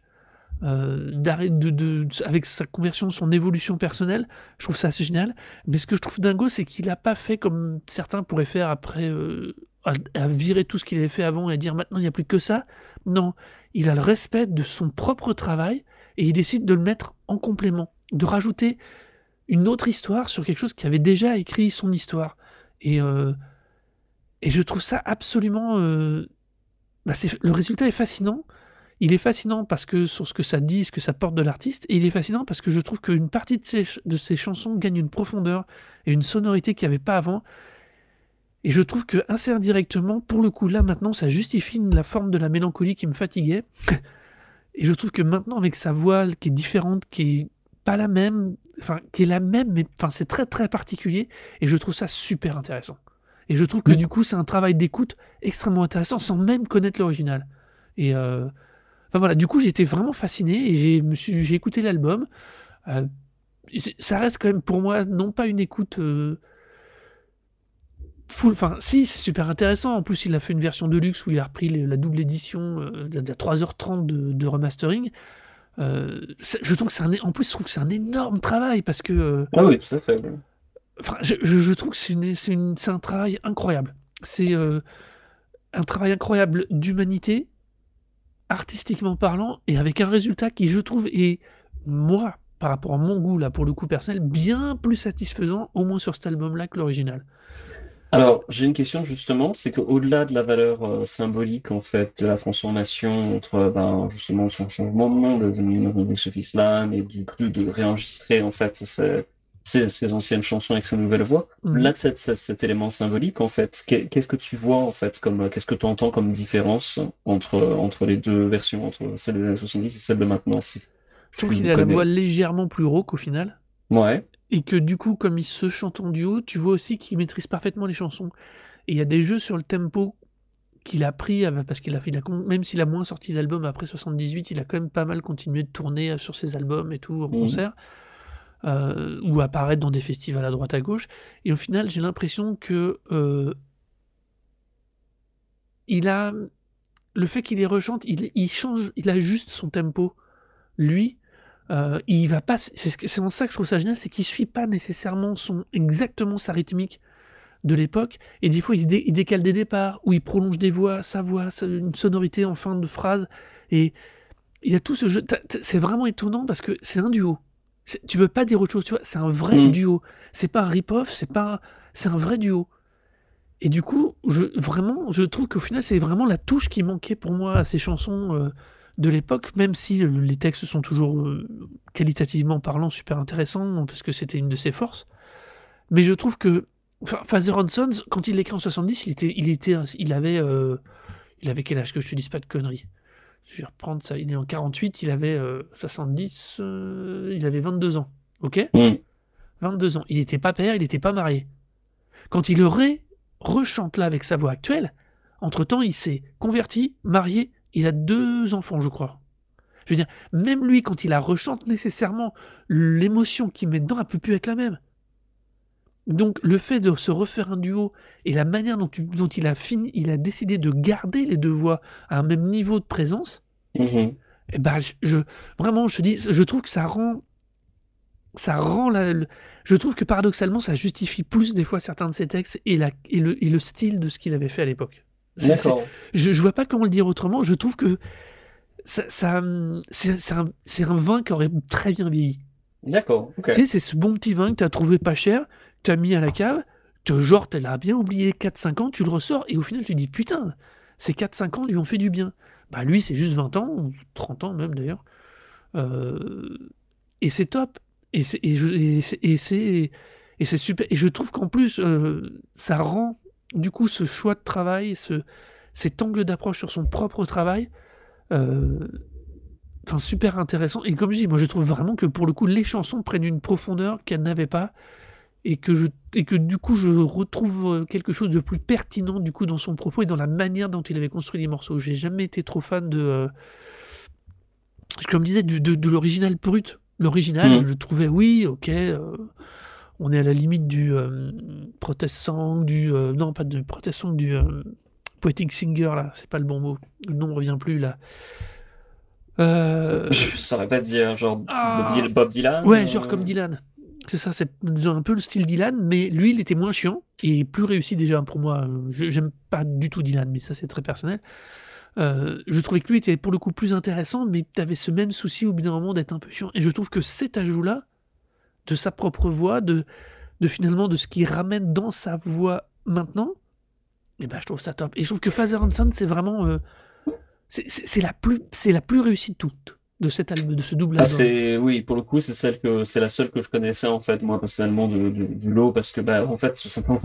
euh, avec sa conversion, son évolution personnelle, je trouve ça assez génial. Mais ce que je trouve dingo, c'est qu'il n'a pas fait comme certains pourraient faire après, euh, à, à virer tout ce qu'il avait fait avant et à dire maintenant il n'y a plus que ça. Non, il a le respect de son propre travail et il décide de le mettre en complément, de rajouter une autre histoire sur quelque chose qui avait déjà écrit son histoire. Et, euh, et je trouve ça absolument... euh, bah, le résultat est fascinant. Il est fascinant parce que sur ce que ça dit, ce que ça porte de l'artiste, et il est fascinant parce que je trouve qu'une partie de ses, de ses chansons gagne une profondeur et une sonorité qu'il n'y avait pas avant. Et je trouve que assez indirectement, pour le coup, là maintenant, ça justifie la forme de la mélancolie qui me fatiguait. Et je trouve que maintenant, avec sa voix qui est différente, qui est pas la même, enfin, qui est la même, mais enfin, c'est très très particulier. Et je trouve ça super intéressant. Et je trouve que du coup, c'est un travail d'écoute extrêmement intéressant sans même connaître l'original. Et euh, enfin voilà, du coup, j'étais vraiment fasciné et j'ai écouté l'album. Euh, ça reste quand même pour moi non pas une écoute euh, full. Enfin, si, c'est super intéressant. En plus, il a fait une version de luxe où il a repris les- la double édition de, de 3h30 de, de remastering. Je trouve que c'est un, en plus, je trouve que c'est un énorme travail parce que Ah oui, tout à fait. Enfin, je, trouve que c'est une- c'est c'est un travail incroyable. C'est euh, un travail incroyable d'humanité, artistiquement parlant, et avec un résultat qui, je trouve, est, moi, par rapport à mon goût, là, pour le coup personnel, bien plus satisfaisant, au moins sur cet album-là, que l'original. Alors, j'ai une question justement, c'est qu'au-delà de la valeur euh, symbolique en fait de la transformation entre ben, justement son changement de nom, de devenir Sophie Islam et du coup de réenregistrer en fait ses, ses- ses anciennes chansons avec sa nouvelle voix, Mhm. là cet, cet- élément symbolique en fait, qu'est- qu'est-ce que tu vois en fait comme qu'est-ce que tu entends comme différence entre entre les deux versions, entre celle des années 70 et celle de maintenant, si Je trouve qu'il a la connais. voix légèrement plus rauque au final. Ouais. Et que du coup, comme il se chante en duo, tu vois aussi qu'il maîtrise parfaitement les chansons. Et il y a des jeux sur le tempo qu'il a pris, parce qu'il a, il a con- même s'il a moins sorti d'albums après 78, il a quand même pas mal continué de tourner euh, sur ses albums et tout en Mhm. concert, euh, ou apparaître dans des festivals à droite à gauche. Et au final, j'ai l'impression que euh, il a le fait qu'il les rechante, il, change, il ajuste son tempo. Lui, euh, il va pas. C'est en ça que je trouve ça génial, c'est qu'il suit pas nécessairement son exactement sa rythmique de l'époque. Et des fois, il, il décale des départs ou il prolonge des voix, sa voix, une sonorité en fin de phrase. Et il y a tout ce jeu. C'est vraiment étonnant parce que c'est un duo. Tu peux pas dire autre chose, tu vois. C'est un vrai Mm. duo. C'est pas un rip-off, c'est pas. C'est un vrai duo. Et du coup, je, vraiment, je trouve qu'au final, c'est vraiment la touche qui manquait pour moi à ces chansons euh, de l'époque, même si euh, les textes sont toujours euh, qualitativement parlant super intéressants, parce que c'était une de ses forces. Mais je trouve que Father and Sons, quand il l'écrit en 70, il, était, il, était, il, avait, euh, il avait quel âge que je te dise pas de conneries Je vais reprendre ça. Il est en 48, il avait euh, 70, euh, il avait 22 ans. Ok? Mm. 22 ans. Il n'était pas père, il n'était pas marié. Quand il ré- rechante là avec sa voix actuelle, entre-temps, il s'est converti, marié, il a deux enfants, je crois. Je veux dire, même lui, quand il la rechante, nécessairement, l'émotion qu'il met dedans a pu plus être la même. Donc, le fait de se refaire un duo et la manière dont, tu- dont il, a fini, il a décidé de garder les deux voix à un même niveau de présence, Mhm. eh ben, je, je- vraiment, je te dis, je trouve que ça rend, ça rend la, le- je trouve que paradoxalement, ça justifie plus des fois certains de ses textes et, la, et, le, et le style de ce qu'il avait fait à l'époque. Je, je vois pas comment le dire autrement. Je trouve que ça, ça, c'est un, un vin qui aurait très bien vieilli. D'accord. Tu sais, c'est ce bon petit vin que tu as trouvé pas cher, que tu as mis à la cave, que genre, tu l'as bien oublié 4-5 ans, tu le ressors, et au final, tu dis putain, ces 4-5 ans lui ont fait du bien. Bah, lui, c'est juste 20 ans, ou 30 ans même d'ailleurs. Euh, et c'est top. Et c'est et et super. Et je trouve qu'en plus, euh, ça rend du coup ce choix de travail, ce, cet angle d'approche sur son propre travail, euh, super intéressant. Et comme je dis, moi je trouve vraiment que pour le coup, les chansons prennent une profondeur qu'elles n'avaient pas. Et que, je, et que du coup, je retrouve euh, quelque chose de plus pertinent du coup dans son propos et dans la manière dont il avait construit les morceaux. J'ai jamais été trop fan de, euh, comme je disais, de, de l'original brut. L'original, Mhm. je le trouvais, oui, ok, euh, on est à la limite du euh, protest song, du. non, pas de protest song, du poetic singer, là, c'est pas le bon mot. Le nom revient plus, là. Je saurais pas dire, genre Ah. Bob Dylan. Bob Dylan, Ouais, genre comme Dylan. C'est ça, c'est un peu le style Dylan, mais lui, il était moins chiant et plus réussi déjà pour moi. J'aime pas du tout Dylan, mais ça, c'est très personnel. Euh, je trouvais que lui était pour le coup plus intéressant, mais tu avais ce même souci au bout d'un moment d'être un peu chiant. Et je trouve que cet ajout-là, de sa propre voix, de, finalement de ce qu'il ramène dans sa voix maintenant, et ben, je trouve ça top. Et je trouve que Father and Son, c'est vraiment. euh, c'est- la, la plus réussie de toutes, de, cet album, de ce double Ah, album. c'est oui, pour le coup, c'est celle que c'est la seule que je connaissais en fait moi personnellement de, de- du lot parce que bah en fait tout simplement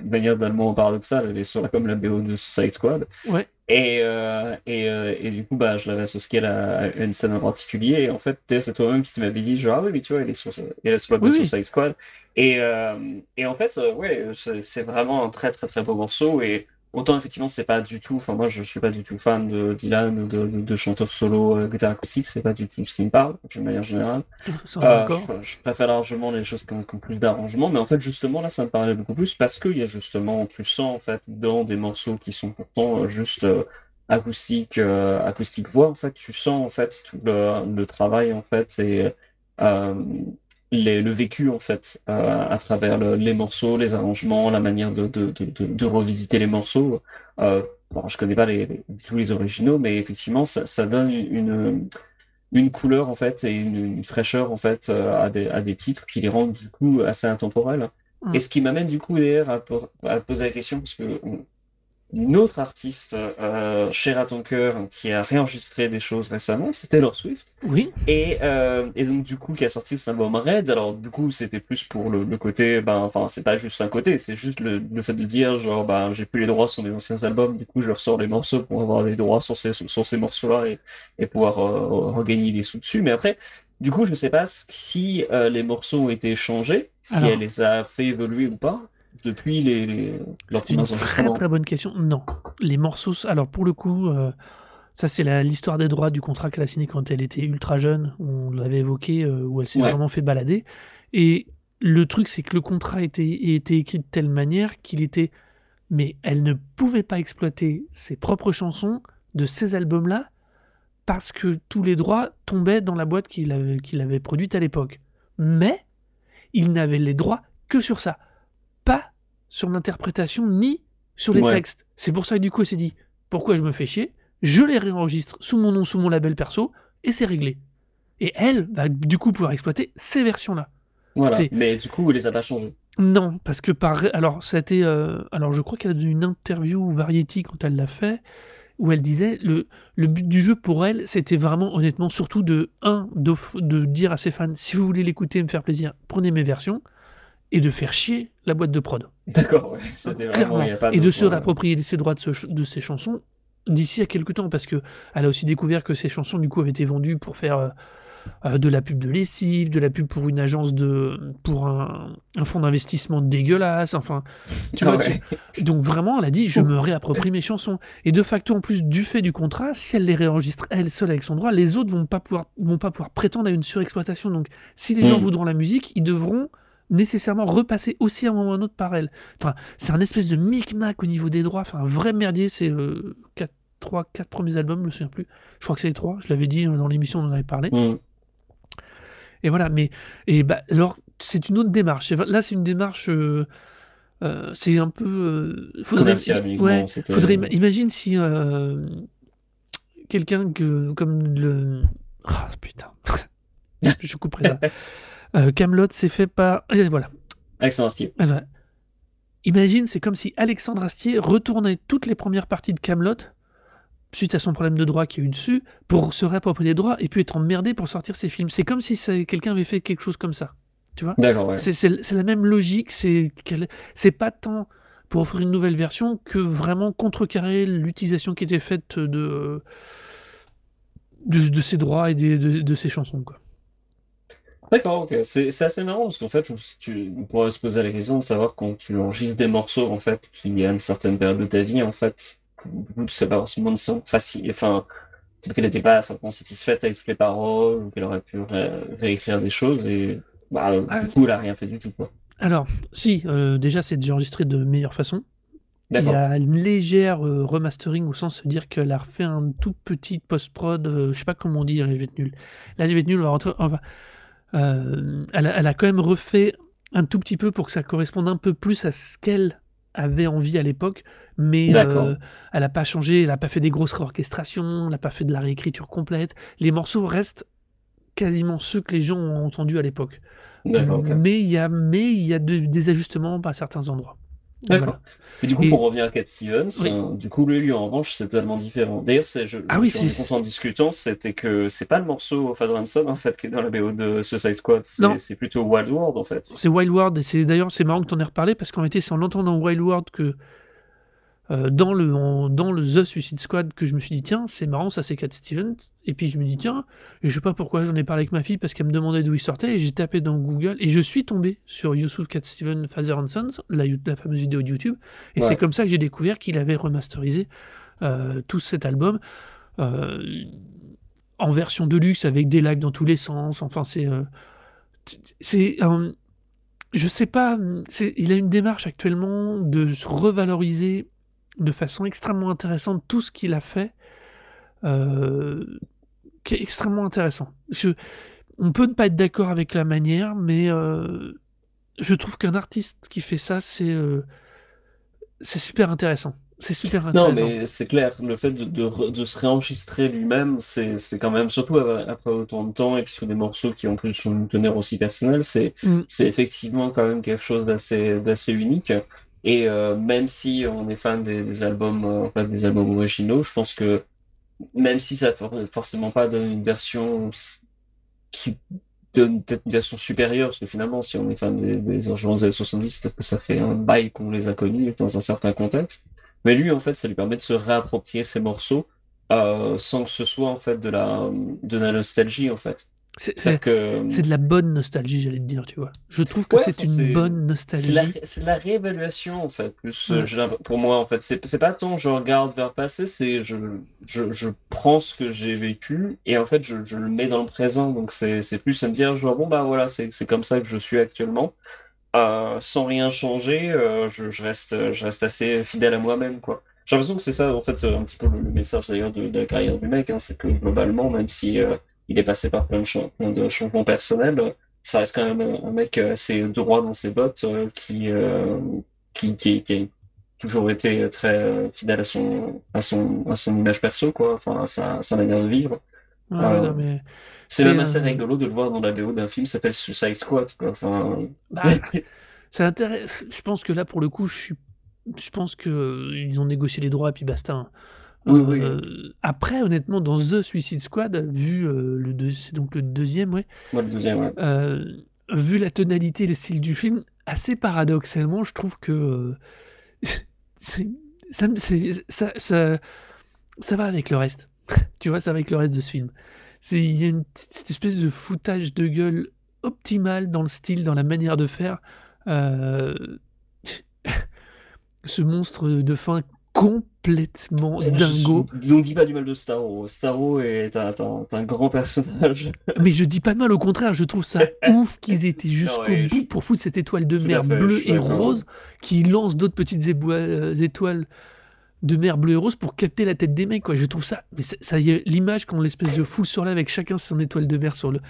de manière tellement paradoxale, elle est sur la comme la BO de Suicide Squad Ouais. et euh, et, euh, et du coup bah je l'avais associée à, la- à une scène en particulier et en fait c'est toi-même qui m'avais dit genre ah oui mais tu vois elle est sur elle est sur la BO Oui, de oui. Suicide Squad et et et en fait euh, ouais c'est c'est vraiment un très très très beau morceau et Autant effectivement c'est pas du tout, enfin moi je suis pas du tout fan de Dylan ou de, de, de chanteurs solo euh, guitare acoustique, c'est pas du tout ce qui me parle d'une manière générale. Euh, je, je préfère largement les choses qui ont, qui ont plus d'arrangement, mais en fait justement là ça me parlait beaucoup plus parce qu'il y a justement, tu sens en fait dans des morceaux qui sont pourtant euh, juste euh, acoustique, acoustique voix, en fait tu sens en fait tout le, le travail en fait et euh, les- le vécu en fait euh, à travers le- les morceaux, les arrangements, la manière de, de, de, revisiter les morceaux. Euh, bon, je connais pas les, les- tous les originaux, mais effectivement ça, ça donne une, une couleur en fait et une, une fraîcheur en fait euh, à des, à des titres qui les rendent du coup assez intemporels. Mm. Et ce qui m'amène du coup d'ailleurs à, po- à poser la question parce que on- une autre artiste euh, chère à ton cœur qui a réenregistré des choses récemment, c'était Taylor Swift. Oui, Et, euh, et donc du coup qui a sorti cet album Red, alors du coup c'était plus pour le, le côté, ben enfin c'est pas juste un côté, c'est juste le, le fait de dire genre ben j'ai plus les droits sur mes anciens albums, du coup je ressors les morceaux pour avoir les droits sur ces, sur ces morceaux-là et, et pouvoir euh, regagner des sous dessus. Mais après, du coup je sais pas si euh, les morceaux ont été changés, si Alors. elle les a fait évoluer ou pas depuis les, les leurs c'est une très très bonne question. Non, les morceaux. Alors pour le coup, euh, ça c'est l'histoire des droits du contrat qu'elle a signé quand elle était ultra jeune. On l'avait évoqué euh, où elle s'est Ouais. vraiment fait balader. Et le truc c'est que le contrat était, était écrit de telle manière qu'il était, mais elle ne pouvait pas exploiter ses propres chansons de ces albums-là parce que tous les droits tombaient dans la boîte qu'il avait, qu'il avait produite à l'époque. Mais il n'avait les droits que sur ça, pas sur l'interprétation ni sur les Ouais. textes. C'est pour ça que du coup, elle s'est dit pourquoi je me fais chier? Je les réenregistre sous mon nom, sous mon label perso, et c'est réglé. Et elle va du coup pouvoir exploiter ces versions-là. Voilà. Mais du coup, il les a pas changés. Non, parce que par. Alors, ça a été. euh, Alors, je crois qu'elle a donné une interview Variety quand elle l'a fait, où elle disait le, le but du jeu pour elle, c'était vraiment, honnêtement, surtout de, un, de dire à ses fans si vous voulez l'écouter et me faire plaisir, prenez mes versions, et de faire chier la boîte de prod. D'accord, ouais. Clairement. y a pas Et de se réapproprier ses droits de, ce de ses chansons d'ici à quelques temps, parce que elle a aussi découvert que ces chansons, du coup, avaient été vendues pour faire. euh, euh, de la pub de lessive, de la pub pour une agence de pour un, un fonds d'investissement dégueulasse, enfin tu vois, ouais. tu- donc vraiment, elle a dit, je me réapproprie mes chansons. Et de facto, en plus du fait du contrat, si elle les réenregistre elle seule avec son droit, les autres vont pas pouvoir, vont pas pouvoir prétendre à une surexploitation. Donc, si les gens Mm. voudront la musique, ils devront nécessairement repasser aussi à un moment ou à un autre par elle. Enfin, c'est un espèce de micmac au niveau des droits. Enfin, un vrai merdier. C'est euh, quatre, trois, quatre premiers albums, je me souviens plus. Je crois que c'est les trois. Je l'avais dit euh, dans l'émission, on en avait parlé. Hmm. Et voilà, mais et bah, alors c'est une autre démarche. Là, c'est une démarche. euh, euh, c'est un peu. faudrait, ouais, faudrait ima- imagine si quelqu'un que comme le. Ah putain, je couperai ça. Euh, Camelot s'est fait par. et Voilà. Alexandre Astier. Ah, voilà. Imagine, c'est comme si Alexandre Astier retournait toutes les premières parties de Camelot suite à son problème de droit qu'il y a eu dessus pour se réapproprier les droits et puis être emmerdé pour sortir ses films. C'est comme si quelqu'un avait fait quelque chose comme ça. Tu vois D'accord, ouais. C'est- C'est c'est la même logique. C'est c'est pas tant pour offrir une nouvelle version que vraiment contrecarrer l'utilisation qui était faite de, de, de ses droits et de, de ses chansons. Quoi. D'accord, ok. C'est c'est assez marrant parce qu'en fait, je- tu on pourrait se poser la question de savoir quand tu enregistres des morceaux en fait qui à une certaine période de ta vie en fait, sais pas forcément facile. Enfin, peut-être qu'elle n'était pas forcément satisfaite avec toutes les paroles ou qu'elle aurait pu ré- réécrire des choses et bah, Ah. du coup, elle a rien fait du tout quoi. Alors, si, euh, déjà, c'est déjà enregistré de meilleure façon. Il y a une légère euh, remastering au sens de dire qu'elle a refait un tout petit post-prod, euh, je sais pas comment on dit, là je vais être nul. Là je vais être nul, on va rentrer, on va- euh, elle, a, elle a quand même refait un tout petit peu pour que ça corresponde un peu plus à ce qu'elle avait envie à l'époque, mais euh, elle n'a pas changé, elle n'a pas fait des grosses réorchestrations, elle n'a pas fait de la réécriture complète. Les morceaux restent quasiment ceux que les gens ont entendus à l'époque. Mais il y a, mais y a de- des ajustements à certains endroits. D'accord. Voilà. Et du coup, Et- pour revenir à Cat Stevens, Oui. euh, du coup, lui, lui, en revanche, c'est totalement différent. D'ailleurs, c'est, je, je Ah me oui, suis rendu c'est- compte en discutant, c'était que c'est pas le morceau and Son, en fait, qui est dans la BO de Suicide Squad, c'est plutôt Wild World, en fait. C'est Wild World, et c'est d'ailleurs c'est marrant que tu en aies reparlé parce qu'en réalité c'est en entendant Wild World que euh, dans, le, en- dans le The Suicide Squad que je me suis dit tiens c'est marrant ça c'est Cat Stevens. Et puis je me dis tiens et je sais pas pourquoi j'en ai parlé avec ma fille parce qu'elle me demandait d'où il sortait et j'ai tapé dans Google et je suis tombé sur Yusuf Cat Stevens Father and Sons la, la fameuse vidéo de YouTube. Et Ouais. c'est comme ça que j'ai découvert qu'il avait remasterisé euh, tout cet album euh, en version de luxe avec des lags dans tous les sens. Enfin c'est c'est je sais pas, il a une démarche actuellement de se revaloriser de façon extrêmement intéressante tout ce qu'il a fait, euh, qui est extrêmement intéressant. Je, on peut ne pas être d'accord avec la manière, mais euh, je trouve qu'un artiste qui fait ça, c'est euh, c'est super intéressant. C'est super Non, intéressant. mais c'est clair, le fait de, de, se réenregistrer lui-même, c'est, quand même, surtout après autant de temps, et puis sur des morceaux qui en plus ont une teneur aussi personnelle, c'est, Mm. c'est effectivement quand même quelque chose d'assez, d'assez unique. Et euh, même si on est fan des, albums, euh, en fait, des albums originaux, je pense que même si ça for- forcément pas donne une version qui donne peut-être une version supérieure, parce que finalement, si on est fan des, des des années 70, peut-être que ça fait un bail qu'on les a connus dans un certain contexte. Mais lui, en fait, ça lui permet de se réapproprier ses morceaux euh, sans que ce soit en fait de la, de la nostalgie, en fait. C'est- que de la bonne nostalgie, j'allais te dire, tu vois. Je trouve que Ouais, c'est une bonne nostalgie. la, c'est de la réévaluation, en fait, plus euh, Ouais. pour moi, en fait. C'est pas tant je regarde vers le passé, c'est je, je, je prends ce que j'ai vécu et en fait, je, je le mets dans le présent. Donc, c'est plus à me dire, genre, bon, bah voilà, c'est comme ça que je suis actuellement. Euh, sans rien changer, euh, je, reste, je reste assez fidèle à moi-même, quoi. J'ai l'impression que c'est ça, en fait, un petit peu le, le message d'ailleurs de, de la carrière du mec, hein, c'est que globalement, même si euh, il est passé par plein de, changements personnels, ça reste quand même un, mec euh, assez droit dans ses bottes, euh, qui, euh, qui, qui, qui a toujours été très fidèle à son, à son, à son image perso, quoi, enfin, à sa, à sa manière de vivre. Ah, mais c'est même assez euh, rigolo de le voir dans la BO d'un film qui s'appelle Suicide Squad, quoi. Enfin, bah, c'est intéressant. Je pense que là, pour le coup, je suis, je pense que euh, ils ont négocié les droits et puis basta. Hein. oui. Euh, après, honnêtement, dans The Suicide Squad, vu euh, le deux, c'est donc le deuxième, ouais, Moi, le deuxième, ouais. euh, vu la tonalité et le style du film, assez paradoxalement, je trouve que c'est, ça, c'est- ça, ça, ça va avec le reste. tu vois, ça va avec le reste de ce film. Il y a une cette espèce de foutage de gueule optimal dans le style, dans la manière de faire. Ce monstre de fin complètement Je- dingo. On dit pas du mal de Starro. Starro est un, un- un grand personnage. Mais je dis pas de mal, au contraire, je trouve ça ouf qu'ils aient été jusqu'au ouais, bout je- pour foutre cette étoile de mer je bleue et rose qui lance d'autres petites euh, étoiles de mer bleue et rose pour capter la tête des mecs. Quoi. Je trouve ça. Mais ça, ça y est, l'image quand l'espèce de foule sur là avec chacun son étoile de mer sur le.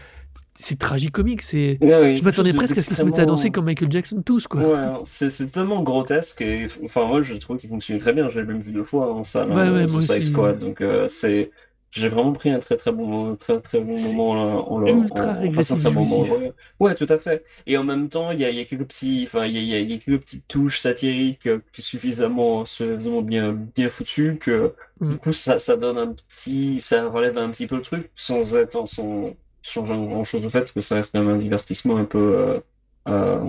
C'est tragicomique. C'est. Ouais, ouais, Je m'attendais presque à ce qu'ils se mettent à danser comme Michael Jackson tous, quoi. Ouais, c'est tellement grotesque et enfin moi je trouve qu'il fonctionnait très bien. Je l'ai même vu deux fois en salle, Ouais, hein. Squad. Donc euh, c'est j'ai vraiment pris un très très bon très très bon moment là, en, le- ultra en- en régressif très bon moment. Ouais. Ouais, tout à fait. Et en même temps il y a, il y a quelques petits enfin il y a, y quelques petites touches satiriques euh, suffisamment suffisamment bien bien foutues que Mm. du coup ça ça donne un petit ça relève un petit peu le truc sans être en son changeant grand chose au fait que ça reste quand même un divertissement un peu euh, euh,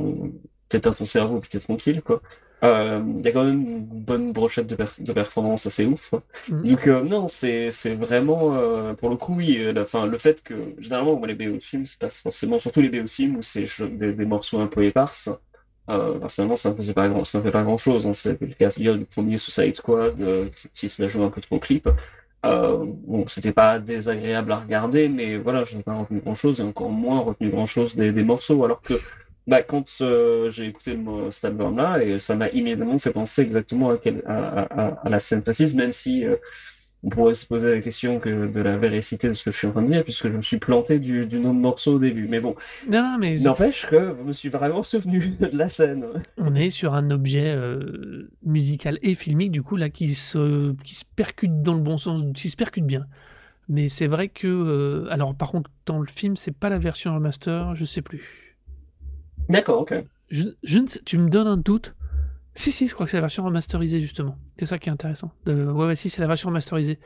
t'éteins ton cerveau puis t'es tranquille quoi. Euh, Il y a quand même une bonne brochette de, per- de performance assez ouf. quoi. Mm. Donc euh, non, c'est vraiment euh, pour le coup oui, la, fin, le fait que généralement moi les BO de films c'est pas forcément surtout les BO de films où c'est des, des morceaux un peu éparses. Euh, personnellement ça ne faisait pas grand ça fait pas grand chose. Hein. C'était le cas du premier Suicide Squad euh, qui, qui se la joue un peu trop au clip. Euh, bon, c'était pas désagréable à regarder, mais voilà, je n'ai pas retenu grand-chose et encore moins retenu grand-chose des, des morceaux. Alors que bah, quand euh, j'ai écouté le, cet album-là, et ça m'a immédiatement fait penser exactement à, quel- à, à- à- à la scène précise, même si euh, on pourrait se poser la question que de la véracité de ce que je suis en train de dire, puisque je me suis planté du, du nom de morceau au début. Mais bon, mais n'empêche que je me suis vraiment souvenu de la scène. on est sur un objet euh, musical et filmique, du coup, là, qui se, qui se percute dans le bon sens, qui se percute bien. Mais c'est vrai que. alors, par contre, dans le film, c'est pas la version remaster, je sais plus. D'accord, ok. Tu me donnes un doute Si, si, je crois que c'est la version remasterisée, justement. C'est ça qui est intéressant. De- ouais, ouais, si, c'est la version remasterisée.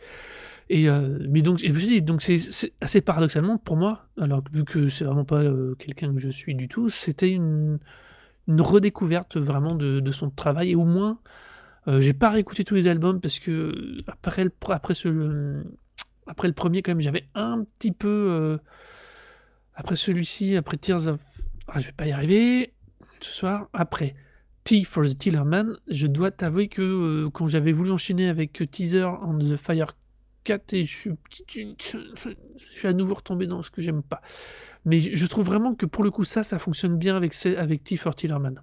Et, euh, mais donc, je c'est assez paradoxalement pour moi, alors vu que c'est vraiment pas euh, quelqu'un que je suis du tout, c'était une, redécouverte vraiment de, son travail. Et au moins, euh, j'ai pas réécouté tous les albums parce que après le, après le- premier, quand même, j'avais un petit peu. après celui-ci, après Tears of. Ah, je vais pas y arriver ce soir. Après Tea for the Tillerman, je dois t'avouer que euh, quand j'avais voulu enchaîner avec euh, Teaser on the Fire 4, et je suis, petit- je suis à nouveau retombé dans ce que j'aime pas. Mais je trouve vraiment que pour le coup, ça, ça fonctionne bien avec, avec Tea for Tillerman.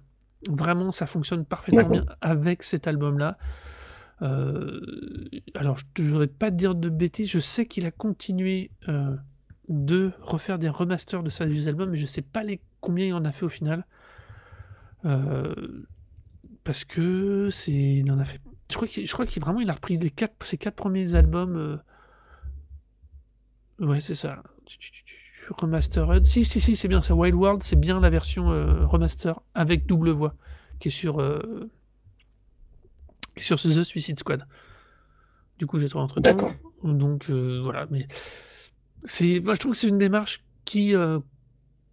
Vraiment, ça fonctionne parfaitement bien avec cet album-là. Euh, alors, je ne voudrais pas te dire de bêtises, je sais qu'il a continué euh, de refaire des remasters de vieux albums, mais je sais pas les, combien il en a fait au final. Euh, parce que c'est, il en a fait. Je crois qu'il, je crois qu'il vraiment il a repris les quatre, ses quatre premiers albums. euh, Ouais, c'est ça. Remastered. Si, si, si, c'est bien ça. Wild World, c'est bien la version euh, remaster avec double voix qui est sur euh, qui est sur The Suicide Squad. Du coup, j'ai trouvé entre temps. D'accord. Donc voilà, mais c'est, moi, je trouve que c'est une démarche qui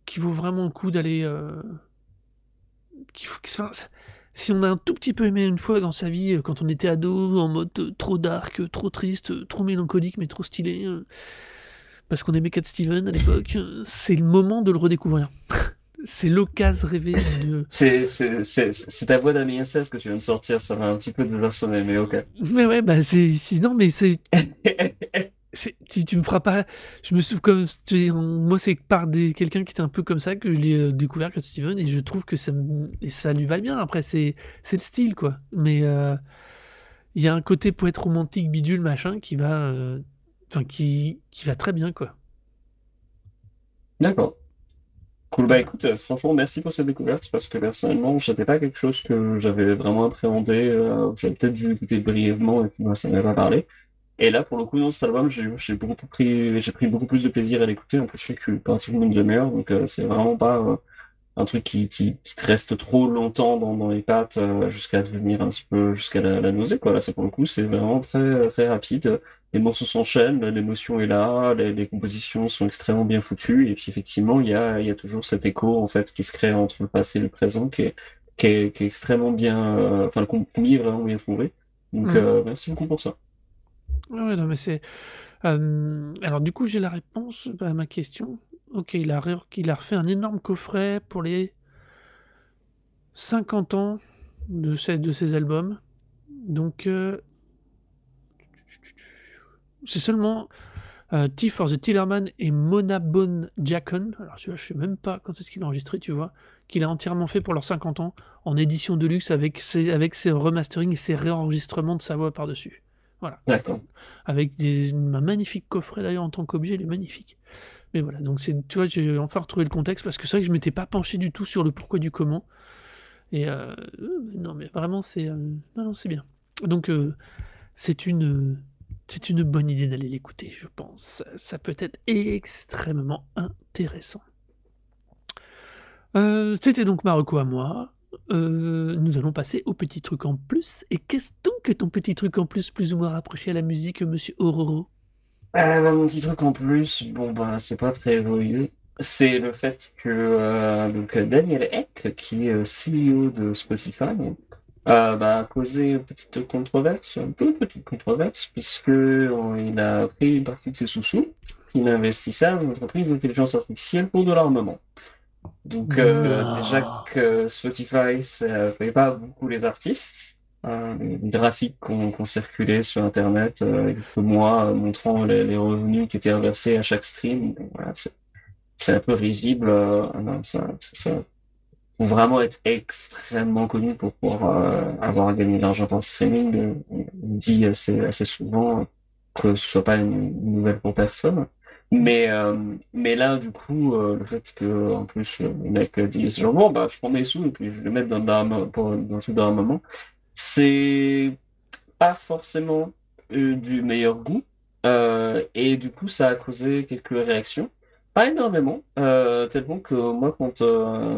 qui vaut vraiment le coup d'aller. euh, enfin, c'est- si on a un tout petit peu aimé une fois dans sa vie, euh, quand on était ado, en mode euh, trop dark, trop triste, trop mélancolique, mais trop stylé, euh, parce qu'on aimait Cat Steven à l'époque, c'est le moment de le redécouvrir. c'est l'occasion rêvée de. C'est ta voix d'ami inceste que tu viens de sortir, ça m'a un petit peu désarçonné, mais ok. Mais ouais, bah c'est- Non, mais c'est. Tu, me feras pas. Je me souviens comme. Moi, c'est par quelqu'un qui était un peu comme ça que je l'ai euh, découvert, Cat Steven, et je trouve que ça, ça lui va bien. Après, c'est le style, quoi. Mais euh, il y a un côté poète romantique, bidule, machin, qui va. euh, Enfin, qui, qui va très bien, quoi. D'accord. Cool, bah écoute, euh, franchement, merci pour cette découverte parce que personnellement, c'était pas quelque chose que j'avais vraiment appréhendé. j'avais peut-être dû écouter brièvement et puis moi, ça m'avait pas parlé. Et là, pour le coup, dans cet album, j'ai beaucoup pris, j'ai pris beaucoup plus de plaisir à l'écouter. En plus, je sais que pratiquement une demi-heure, donc euh, c'est vraiment pas euh, un truc qui, qui, qui, te reste trop longtemps dans, dans les pattes euh, jusqu'à devenir un petit peu jusqu'à la, la, nausée. Quoi. Là, c'est pour le coup, c'est vraiment très très rapide. Les morceaux s'enchaînent, l'émotion est là, les, les, compositions sont extrêmement bien foutues. Et puis effectivement, il y a, il y a toujours cet écho en fait qui se crée entre le passé et le présent, qui est, qui est, qui est extrêmement bien, enfin le compromis est vraiment bien trouvé. Donc mmh. merci beaucoup pour ça. C'est. alors, du coup, j'ai la réponse à ma question. Ok, il a, refait un énorme coffret pour les 50 ans de, ses albums. Donc, euh, c'est seulement euh, T for the Tillerman et Mona Bone Jackon. Alors, celui-là, je sais même pas quand est-ce qu'il a enregistré, tu vois. Qu'il a entièrement fait pour leurs 50 ans en édition de luxe avec ses, avec ses remastering et ses réenregistrements de sa voix par-dessus. Voilà. Avec des, un magnifique coffret d'ailleurs en tant qu'objet, il est magnifique. Mais voilà, donc c'est, tu vois, j'ai enfin retrouvé le contexte parce que c'est vrai que je m'étais pas penché du tout sur le pourquoi du comment. Et euh, non, mais vraiment, c'est, euh, non, c'est bien. Donc euh, c'est une, c'est une bonne idée d'aller l'écouter, je pense. Ça peut être extrêmement intéressant. c'était donc Marocco à moi. Euh, nous allons passer au petit truc en plus. Et qu'est-ce donc que ton petit truc en plus, plus ou moins rapproché à la musique, monsieur Ororo? Euh, Mon petit truc en plus, bon, bah, c'est pas très joyeux. C'est le fait que euh, donc Daniel Eck, qui est CEO de Spotify, bah, a causé une petite controverse, un peu petite controverse, puisque il a pris une partie de ses sous-sous, il a investi ça dans une entreprise d'intelligence artificielle pour de l'armement. Donc euh, déjà que Spotify, ça ne paye pas beaucoup les artistes. Euh, les graphiques qu'on qu circulé sur Internet euh, quelques mois euh, montrant les, les, revenus qui étaient reversés à chaque stream. Voilà, c'est un peu risible. Euh, ça, ça faut vraiment être extrêmement connu pour pouvoir avoir gagné de l'argent par streaming. On dit assez, assez souvent que ce soit pas une nouvelle pour personne. Mais, euh, mais là, du coup, euh, le fait que, en plus, le mec dise genre, bon, bah, je prends mes sous et puis je les mets dans, dans, pour, dans le truc moment, c'est pas forcément euh, du meilleur goût. et du coup, ça a causé quelques réactions. Pas énormément, tellement que moi, quand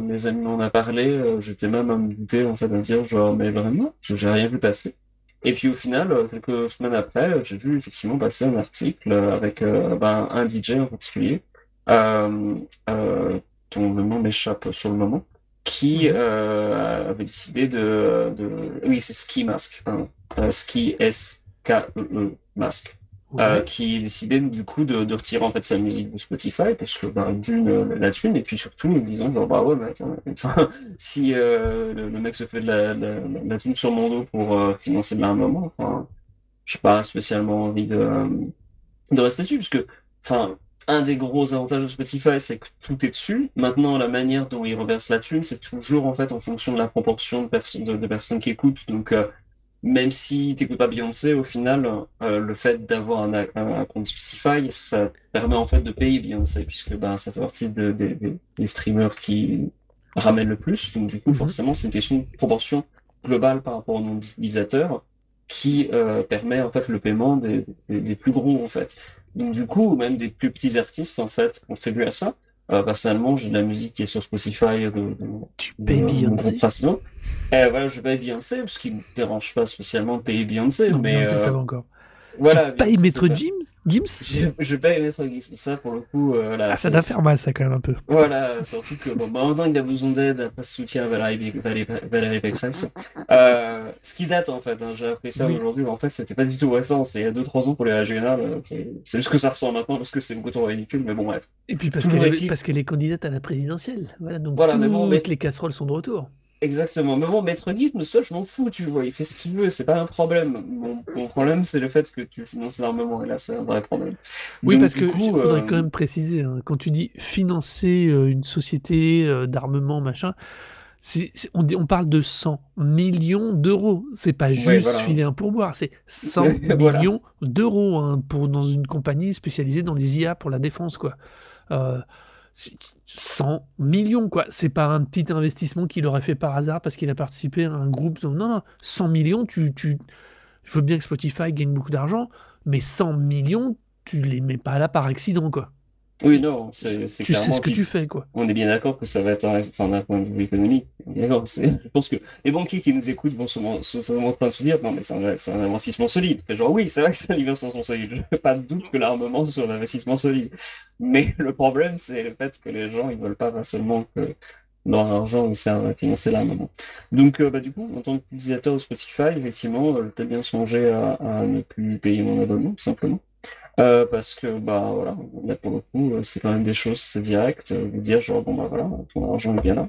mes amis m'en ont parlé, j'étais même à me douter, en fait, à me dire, genre, mais vraiment, j'ai rien vu passer. Et puis au final, euh, quelques semaines après, j'ai vu effectivement passer un article avec euh, ben, un DJ en particulier, euh, euh, dont le nom m'échappe sur le moment, qui mhm. euh, avait décidé de, de... Oui, c'est Ski Mask, hein. Ski S-K-E-E Mask. Euh, qui décidait du coup de, de, retirer en fait sa musique de Spotify parce que bah, d'une euh, la thune et puis surtout nous disant genre bah ouais mais attends, enfin si euh, le, mec se fait de la, la, la thune sur mon dos pour euh, financer de l'armement enfin j'ai pas spécialement envie de de rester dessus parce que enfin un des gros avantages de Spotify c'est que tout est dessus. Maintenant la manière dont il reverse la thune c'est toujours en fait en fonction de la proportion de personnes de, de personnes qui écoutent. Donc même si t'écoutes pas Beyoncé, au final, euh, le fait d'avoir un, un, compte Spotify, ça permet en fait de payer Beyoncé, puisque ben, ça fait partie de, des streamers qui ramènent le plus. Donc du coup, mhm. forcément, c'est une question de proportion globale par rapport au nombre d'utilisateurs qui euh, permet en fait le paiement des, des, des, plus gros en fait. Donc du coup, même des plus petits artistes en fait contribuent à ça. Euh, personnellement, j'ai de la musique qui est sur Spotify de, de, tu payes Beyoncé euh, voilà, je paye Beyoncé, parce qu'il me dérange pas spécialement de payer Beyoncé. Non, mais, Beyoncé, ça va encore. Voilà, tu payes Maître Gims Gims je paye Maître Gims, ça pour le coup. Euh, là, ah, ça doit faire mal, ça quand même un peu. Voilà, surtout que bon, bah, en temps, il a besoin d'aide, pas de soutien à Valérie, Valérie, Valérie Pécresse. Euh, ce qui date en fait, hein, j'ai appris ça oui. aujourd'hui, en fait, c'était pas du tout récent, c'était il y a 2-3 ans pour les régionales. C'est juste que ça ressent maintenant parce que c'est beaucoup trop ridicule, mais bon, bref. Et puis parce qu'elle est, qu'elle est candidate à la présidentielle. Voilà, donc voilà, toutes mais bon, mais... les casseroles sont de retour. Exactement. Mais bon, Maître Guide, ça, je m'en fous, tu vois. Il fait ce qu'il veut, c'est pas un problème. Mon, mon problème, c'est le fait que tu finances l'armement, et là, c'est un vrai problème. Oui, Donc, parce que il faudrait euh... quand même préciser, hein, quand tu dis financer euh, une société euh, d'armement, machin, c est, c est, on, parle de 100 millions d'euros. C'est pas juste ouais, voilà. filer un pourboire, c'est 100 voilà. millions d'euros hein, pour dans une compagnie spécialisée dans les IA pour la défense, quoi. Euh, 100 millions, quoi. C'est pas un petit investissement qu'il aurait fait par hasard parce qu'il a participé à un groupe. Non, non, 100 millions, tu, tu... je veux bien que Spotify gagne beaucoup d'argent. Mais 100 millions, tu les mets pas là par accident, quoi. Oui, non, c'est Tu sais ce que tu fais, quoi. On est bien d'accord que ça va être, un- enfin, d'un point de vue économique, d'accord. Je pense que les banquiers qui nous écoutent vont sûrement, en train de se dire, non, mais c'est un, investissement solide. Genre, oui, c'est vrai que c'est un investissement solide. Je n'ai pas de doute que l'armement soit un investissement solide. Mais le problème, c'est le fait que les gens, ils veulent pas, pas seulement que leur argent ils servent à financer l'armement. Donc, euh, bah, du coup, en tant qu'utilisateur de Spotify, effectivement, euh, peut-être bien songer à, à ne plus payer mon abonnement, tout simplement. Euh, parce que bah voilà, là pour le coup, euh, c'est quand même des choses, c'est direct, euh, dire genre bon bah voilà, ton argent est bien là.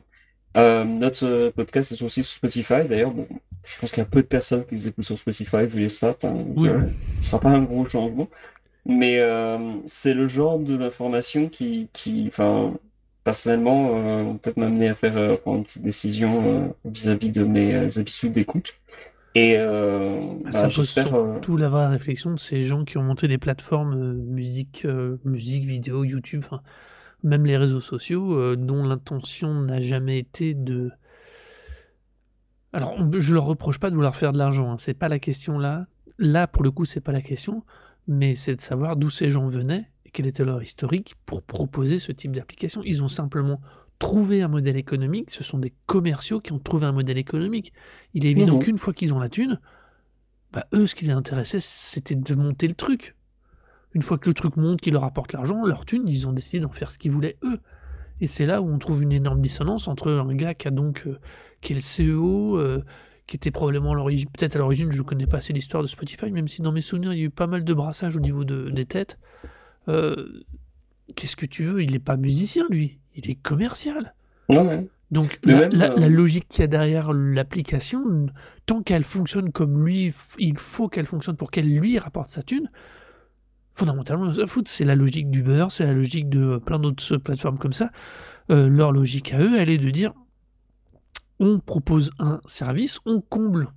Euh, notre podcast est aussi sur Spotify d'ailleurs. Bon, je pense qu'il y a peu de personnes qui les écoutent sur Spotify vu les stats, hein, donc, Oui. ce sera pas un gros changement. Mais c'est le genre de d'information qui, qui, enfin, personnellement, peut-être m'amener à faire prendre une petite décision vis-à-vis de mes habitudes d'écoute. Et euh, Bah, bah, ça pose euh, surtout la vraie réflexion de ces gens qui ont monté des plateformes euh, musique, musique, vidéo, YouTube, enfin, même les réseaux sociaux, dont l'intention n'a jamais été de. Alors, je leur reproche pas de vouloir faire de l'argent, hein, c'est pas la question là. Là, pour le coup, c'est pas la question, mais c'est de savoir d'où ces gens venaient et quel était leur historique pour proposer ce type d'application. Ils ont simplement trouvé un modèle économique, ce sont des commerciaux qui ont trouvé un modèle économique. Il est évident Mhm. qu'une fois qu'ils ont la thune, bah, eux, ce qui les intéressait, c'était de monter le truc. Une fois que le truc monte, qui leur apporte l'argent, leur thune, ils ont décidé d'en faire ce qu'ils voulaient eux. Et c'est là où on trouve une énorme dissonance entre un gars qui a donc euh, qui est le CEO, euh, qui était probablement à l'origine, peut-être à l'origine, je ne connais pas assez l'histoire de Spotify, même si dans mes souvenirs il y a eu pas mal de brassage au niveau de- des têtes. Euh, Qu'est-ce que tu veux? Il n'est pas musicien lui, il est commercial. ouais, ouais. Donc la, même, la- euh, la logique qu'il y a derrière l'application, tant qu'elle fonctionne comme lui, il faut qu'elle fonctionne pour qu'elle lui rapporte sa thune. Fondamentalement, ça fout. C'est la logique d'Uber, c'est la logique de plein d'autres plateformes comme ça. Euh, leur logique à eux, elle est de dire on propose un service, on comble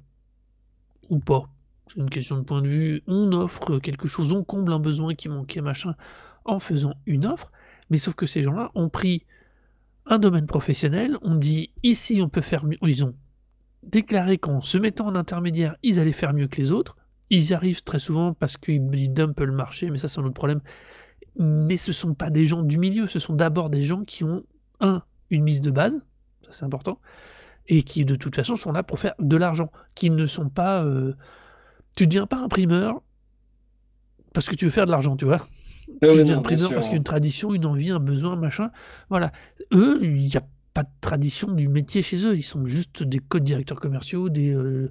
ou pas. C'est une question de point de vue. On offre quelque chose, on comble un besoin qui manquait, machin, en faisant une offre. Mais sauf que ces gens-là ont pris un domaine professionnel, on dit ici on peut faire mieux. Ils ont déclaré qu'en se mettant en intermédiaire, ils allaient faire mieux que les autres. Ils y arrivent très souvent parce qu'ils ils dumpent le marché, mais ça c'est un autre problème. Mais ce sont pas des gens du milieu, ce sont d'abord des gens qui ont, un, une mise de base, ça c'est important, et qui de toute façon sont là pour faire de l'argent, qui ne sont pas... euh, Tu ne deviens pas imprimeur parce que tu veux faire de l'argent, tu vois. Ouais, tu deviens non, imprimeur parce qu'il y a une tradition, une envie, un besoin, machin. Voilà. Eux, il n'y a pas de tradition du métier chez eux. Ils sont juste des codes directeurs commerciaux, des. euh,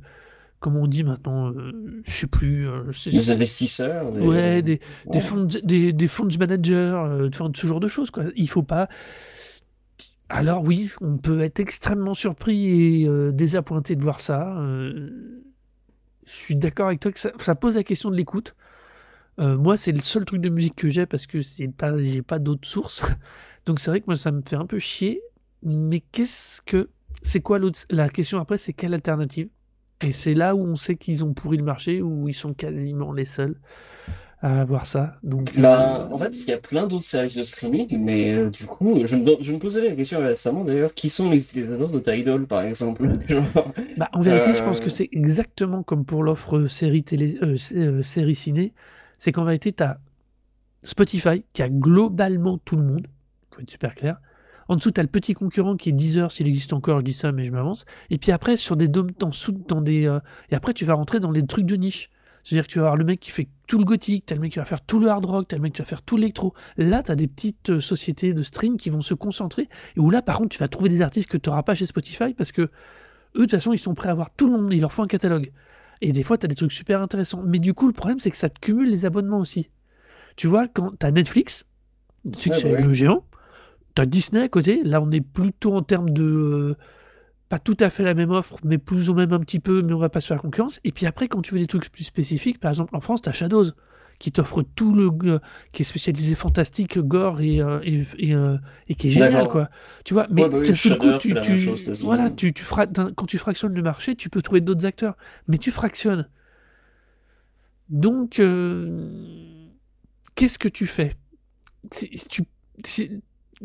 comment on dit maintenant euh, Je sais plus. euh, Des investisseurs. des- Ouais, des, des ouais. fonds, des, des fonds managers, euh, enfin, ce genre de choses. Quoi. Il faut pas. Alors oui, on peut être extrêmement surpris et euh, désappointé de voir ça. euh, je suis d'accord avec toi que ça, ça pose la question de l'écoute. Euh, moi, c'est le seul truc de musique que j'ai parce que c'est pas, j'ai pas d'autres sources. Donc c'est vrai que moi, ça me fait un peu chier. Mais qu'est-ce que c'est quoi l'autre La question après, c'est quelle alternative? Et c'est là où on sait qu'ils ont pourri le marché, où ils sont quasiment les seuls à avoir ça. Donc, Bah, euh, en fait, il y a plein d'autres services de streaming, mais euh, du coup, je me, je me posais la question récemment d'ailleurs, qui sont les utilisateurs de Tidal, par exemple? Bah, en vérité, je pense que c'est exactement comme pour l'offre série télé, sé- euh, série ciné. C'est qu'en vérité, tu as Spotify qui a globalement tout le monde. faut être super clair. En dessous, tu as le petit concurrent qui est Deezer, s'il existe encore, je dis ça, mais je m'avance. Et puis après, sur des en dessous, dans des. euh, et après, tu vas rentrer dans les trucs de niche. C'est-à-dire que tu vas avoir le mec qui fait tout le gothique, t'as le mec qui va faire tout le hard rock, t'as le mec qui va faire tout l'électro. Là, t'as des petites euh, sociétés de stream qui vont se concentrer. Et où là, par contre, tu vas trouver des artistes que tu n'auras pas chez Spotify parce que eux, de toute façon, ils sont prêts à avoir tout le monde, il leur faut un catalogue. Et des fois, tu as des trucs super intéressants. Mais du coup, le problème, c'est que ça te cumule les abonnements aussi. Tu vois, quand tu as Netflix, tu sais que Ouais, le géant, tu as Disney à côté, là, on est plutôt en termes de. euh, pas tout à fait la même offre, mais plus ou même un petit peu, mais on va pas se faire concurrence. Et puis après, quand tu veux des trucs plus spécifiques, par exemple, en France, tu as Shadows, qui t'offre tout le. qui est spécialisé fantastique, gore et, euh, et, et, euh, et qui est génial, quoi. Tu vois, mais Ouais, bah oui, d'un seul coup, tu, tu- chose voilà, tu, tu fra- quand tu fractionnes le marché, tu peux trouver d'autres acteurs, mais tu fractionnes. Donc, euh, qu'est-ce que tu fais? C'est tu- c'est-